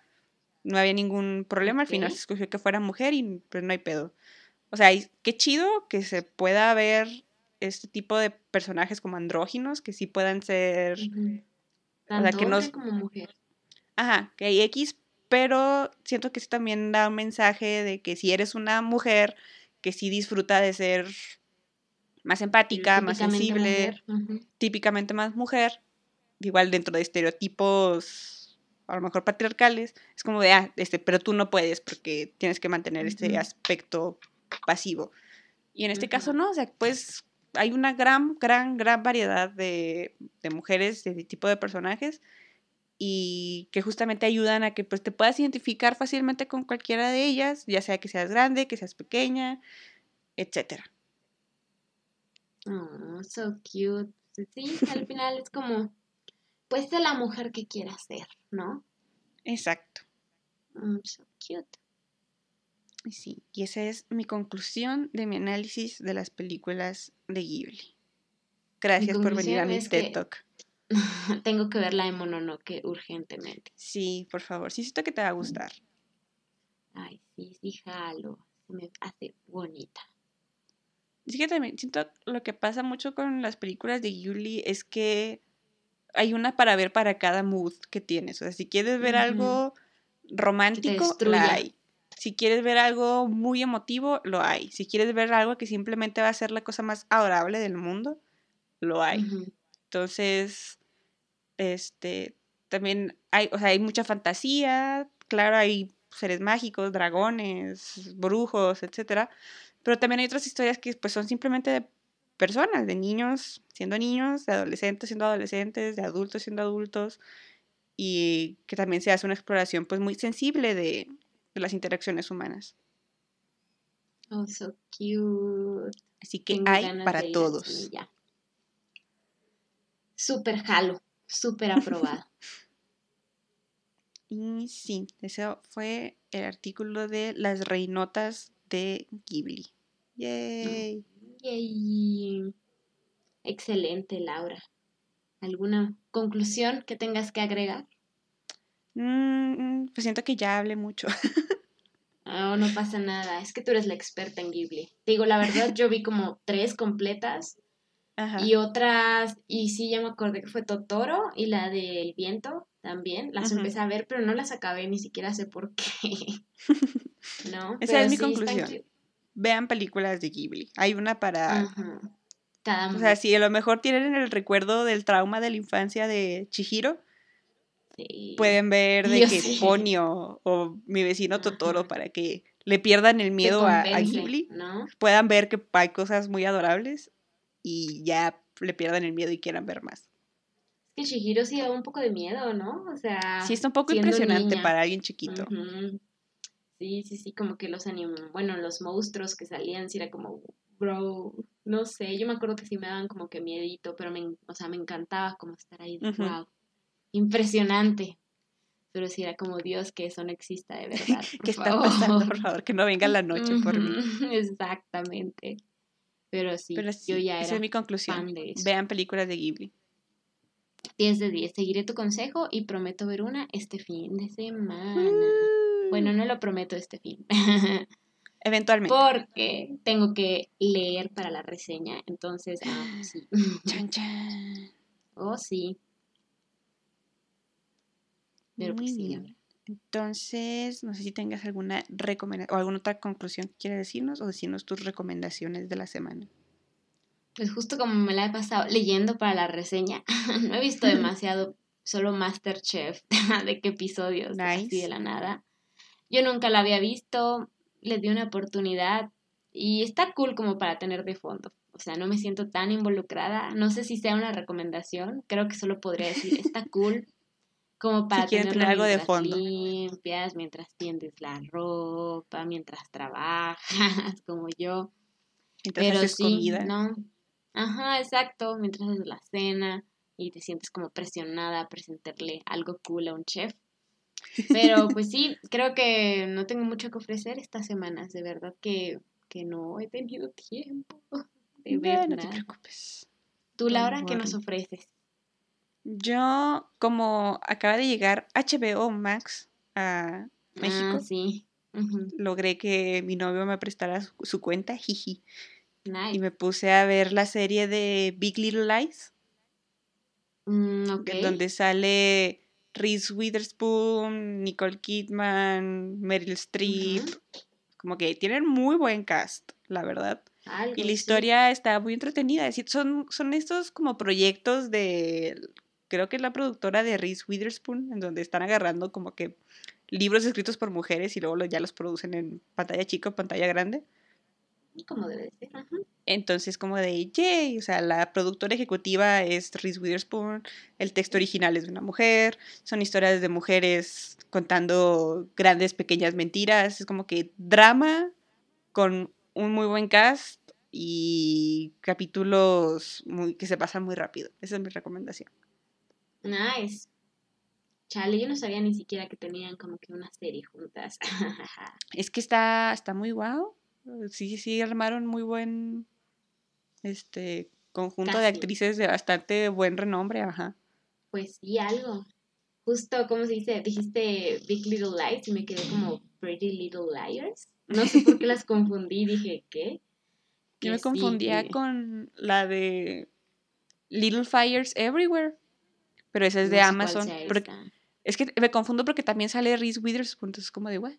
no había ningún problema, al final se escogió que fuera mujer y pues no hay pedo. O sea, qué chido que se pueda ver este tipo de personajes como andróginos, que sí puedan ser... o sea, que no... como mujer. Ajá, que hay X, pero siento que eso también da un mensaje de que si eres una mujer que sí disfruta de ser más empática, más sensible, típicamente más mujer, igual dentro de estereotipos a lo mejor patriarcales, es como de, ah, este, pero tú no puedes porque tienes que mantener este aspecto pasivo. Y en este caso no, o sea, pues hay una gran, gran, gran variedad de, de, mujeres, de tipo de personajes, y que justamente ayudan a que pues te puedas identificar fácilmente con cualquiera de ellas, ya sea que seas grande, que seas pequeña, etc. Oh, so cute. Sí, al final es como pues de la mujer que quiera ser, ¿no? Exacto. Mm, so cute. Sí, y esa es mi conclusión de mi análisis de las películas de Ghibli. Gracias por venir a mi TED Talk. Tengo que ver la de Mononoke urgentemente. Sí, por favor. Sí, siento que te va a gustar. Ay, sí, sí, jalo. me hace bonita. Sí que también siento lo que pasa mucho con las películas de Ghibli es que hay una para ver para cada mood que tienes. O sea, si quieres ver algo romántico, la hay. Si quieres ver algo muy emotivo, lo hay. Si quieres ver algo que simplemente va a ser la cosa más adorable del mundo, lo hay. Entonces, este, también hay, o sea, hay mucha fantasía, claro, hay seres mágicos, dragones, brujos, etcétera, pero también hay otras historias que pues son simplemente de personas, de niños siendo niños, de adolescentes siendo adolescentes, de adultos siendo adultos, y que también se hace una exploración pues muy sensible de, las interacciones humanas. Oh, so cute. Así que hay para todos. Súper jalo, súper aprobado. y sí, ese fue el artículo de las reinotas de Ghibli. Yay. Excelente, Laura. ¿Alguna conclusión que tengas que agregar? Mm, pues siento que ya hablé mucho. No, no pasa nada. Es que tú eres la experta en Ghibli. Te digo, la verdad, yo vi como tres completas y otras, y sí, ya me acordé que fue Totoro y la del viento también. Las empecé a ver, pero no las acabé, ni siquiera sé por qué. ¿No? Esa es mi conclusión vean películas de Ghibli. Hay una para... o sea, si a lo mejor tienen el recuerdo del trauma de la infancia de Chihiro, pueden ver de que Ponio o mi vecino Totoro para que le pierdan el miedo a, Ghibli, puedan ver que hay cosas muy adorables y ya le pierdan el miedo y quieran ver más. Es que Chihiro sí da un poco de miedo, ¿no? O sea... Sí, está un poco impresionante para alguien chiquito. Sí, sí, sí, como que los anim bueno, los monstruos que salían, sí era como, bro, no sé, yo me acuerdo que sí me daban como que miedito, pero me, o sea, me encantaba como estar ahí, wow, impresionante. Pero sí era como Dios que eso no exista de verdad. ¿Qué está pasando? Por favor, que no venga la noche por mí. Exactamente. Pero sí, yo ya era. Esa es mi conclusión. Vean películas de Ghibli. 10 de 10. Seguiré tu consejo y prometo ver una este fin de semana. Bueno, no lo prometo este fin. Eventualmente. Porque tengo que leer para la reseña. Entonces, ah, sí. Chan, chan. Oh, sí. Pero pues sí. Entonces, no sé si tengas alguna recomendación o alguna otra conclusión que quieras decirnos o decirnos tus recomendaciones de la semana. Pues justo como me la he pasado leyendo para la reseña, no he visto demasiado, solo Masterchef, de qué episodios, así de la nada. Yo nunca la había visto, le di una oportunidad y está cool como para tener de fondo. O sea, no me siento tan involucrada. No sé si sea una recomendación. Creo que solo podría decir, está cool como para tener algo de fondo. limpias, mientras tiendes la ropa, mientras trabajas, como yo. Mientras Pero haces sí, comida. ¿no? Ajá, exacto. Mientras haces la cena y te sientes como presionada a presentarle algo cool a un chef. Pero pues sí, creo que no tengo mucho que ofrecer estas semanas, de verdad que, que no he tenido tiempo de ver no, te preocupes. Tú, Laura, ¿qué nos ofreces? Yo, como acaba de llegar HBO Max a México, ah, sí. logré que mi novio me prestara su, cuenta, jiji. Y me puse a ver la serie de Big Little Lies. Mm, donde sale Reese Witherspoon, Nicole Kidman, Meryl Streep. Como que tienen muy buen cast, la verdad. y la historia está muy entretenida. Es decir, son, son estos como proyectos de. Creo que es la productora de Reese Witherspoon, en donde están agarrando como que libros escritos por mujeres y luego ya los producen en pantalla chica o pantalla grande. Como debe ser. Entonces, como de, yay, o sea, la productora ejecutiva es Reese Witherspoon, el texto original es de una mujer, son historias de mujeres contando grandes, pequeñas mentiras, es como que drama con un muy buen cast y capítulos muy, que se pasan muy rápido. Esa es mi recomendación. Nice. Chale, yo no sabía ni siquiera que tenían como que una serie juntas. es que está, está muy guau. Sí, sí, armaron muy buen este conjunto de actrices de bastante buen renombre, ajá. Pues sí, algo. Justo, como se dice? Dijiste Big Little Lies y me quedé como Pretty Little Liars. No sé por qué las confundí, dije, ¿qué? Yo me confundía con la de Little Fires Everywhere, pero esa es de Amazon. es que me confundo porque también sale Reese Witherspoon, entonces como de, ¿what?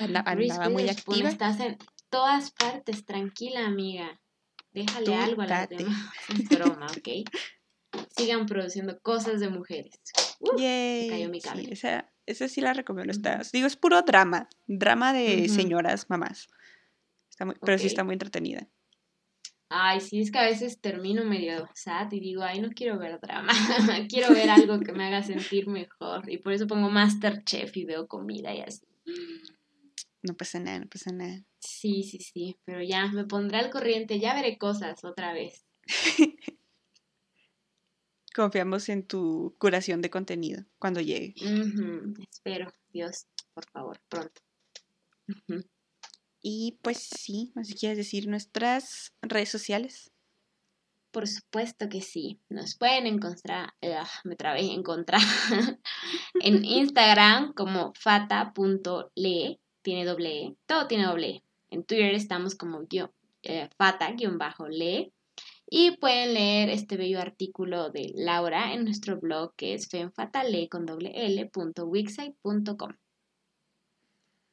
Andaba muy activa. Estás en todas partes, tranquila, amiga. Déjale algo a las demás. broma, ¿ok? Sigan produciendo cosas de mujeres. cayó mi sí, esa, esa, sí la recomiendo. Está, digo, es puro drama. Drama de señoras, mamás. Está muy, Pero sí está muy entretenida. Ay, sí, es que a veces termino medio sad y digo, ay, no quiero ver drama, quiero ver algo que me haga sentir mejor. Y por eso pongo Masterchef y veo comida y así. No pasa nada, no pasa nada. Sí, sí, sí, pero ya me pondré al corriente, ya veré cosas otra vez. Confiamos en tu curación de contenido cuando llegue. Espero, Dios, por favor, pronto. Y pues sí, si quieres decir nuestras redes sociales. Por supuesto que sí. Nos pueden encontrar, me trabé, encontrar en Instagram como fata.le, tiene doble E, todo tiene doble E. En Twitter estamos como eh, fata-le. Y pueden leer este bello artículo de Laura en nuestro blog que es fenfatale con doble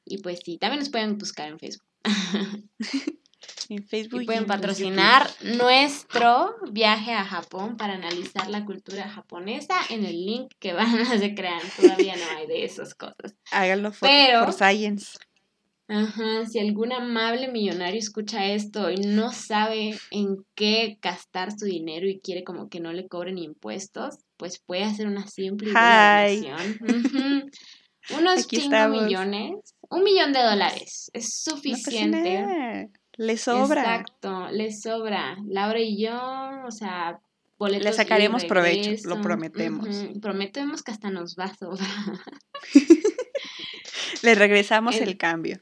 Y pues sí, también nos pueden buscar en Facebook. en Facebook. Y pueden patrocinar nuestro viaje a Japón para analizar la cultura japonesa en el link que van a crear. Todavía no hay de esas cosas. Háganlo for, Pero, for science. Ajá, si algún amable millonario escucha esto y no sabe en qué gastar su dinero y quiere como que no le cobren impuestos, pues puede hacer una simple donación. Unos 5 millones, un millón de dólares es suficiente Le sobra. Exacto, le sobra. Laura y yo, o sea, boletos. Le sacaremos provecho, lo prometemos. Prometemos que hasta nos va a sobrar. le regresamos el cambio.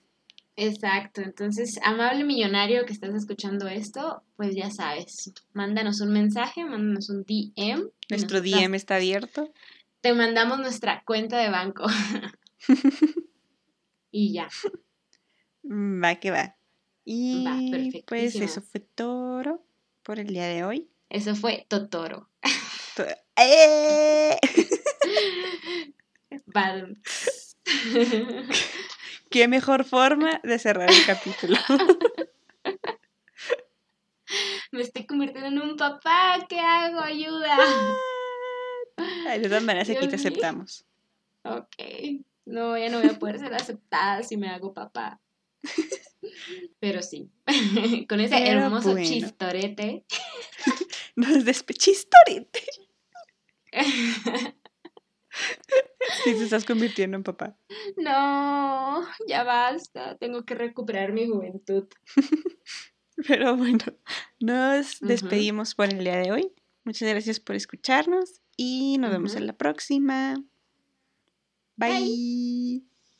Exacto, entonces, amable millonario que estás escuchando esto, pues ya sabes, mándanos un mensaje, mándanos un DM. Nuestro DM está abierto. Te mandamos nuestra cuenta de banco. y ya. Va que va. Y va, pues eso fue todo por el día de hoy. Eso fue Totoro. ¡Eh! Qué mejor forma de cerrar el capítulo. Me estoy convirtiendo en un papá. ¿Qué hago? Ayuda. de todas maneras, aquí te aceptamos. Ok. No, ya no voy a poder ser aceptada si me hago papá. Pero sí, con ese hermoso chistorete. Nos despechistorete. Sí, te estás convirtiendo en papá. No, ya basta. Tengo que recuperar mi juventud. Pero bueno, nos despedimos por el día de hoy. Muchas gracias por escucharnos y nos vemos en la próxima. 拜。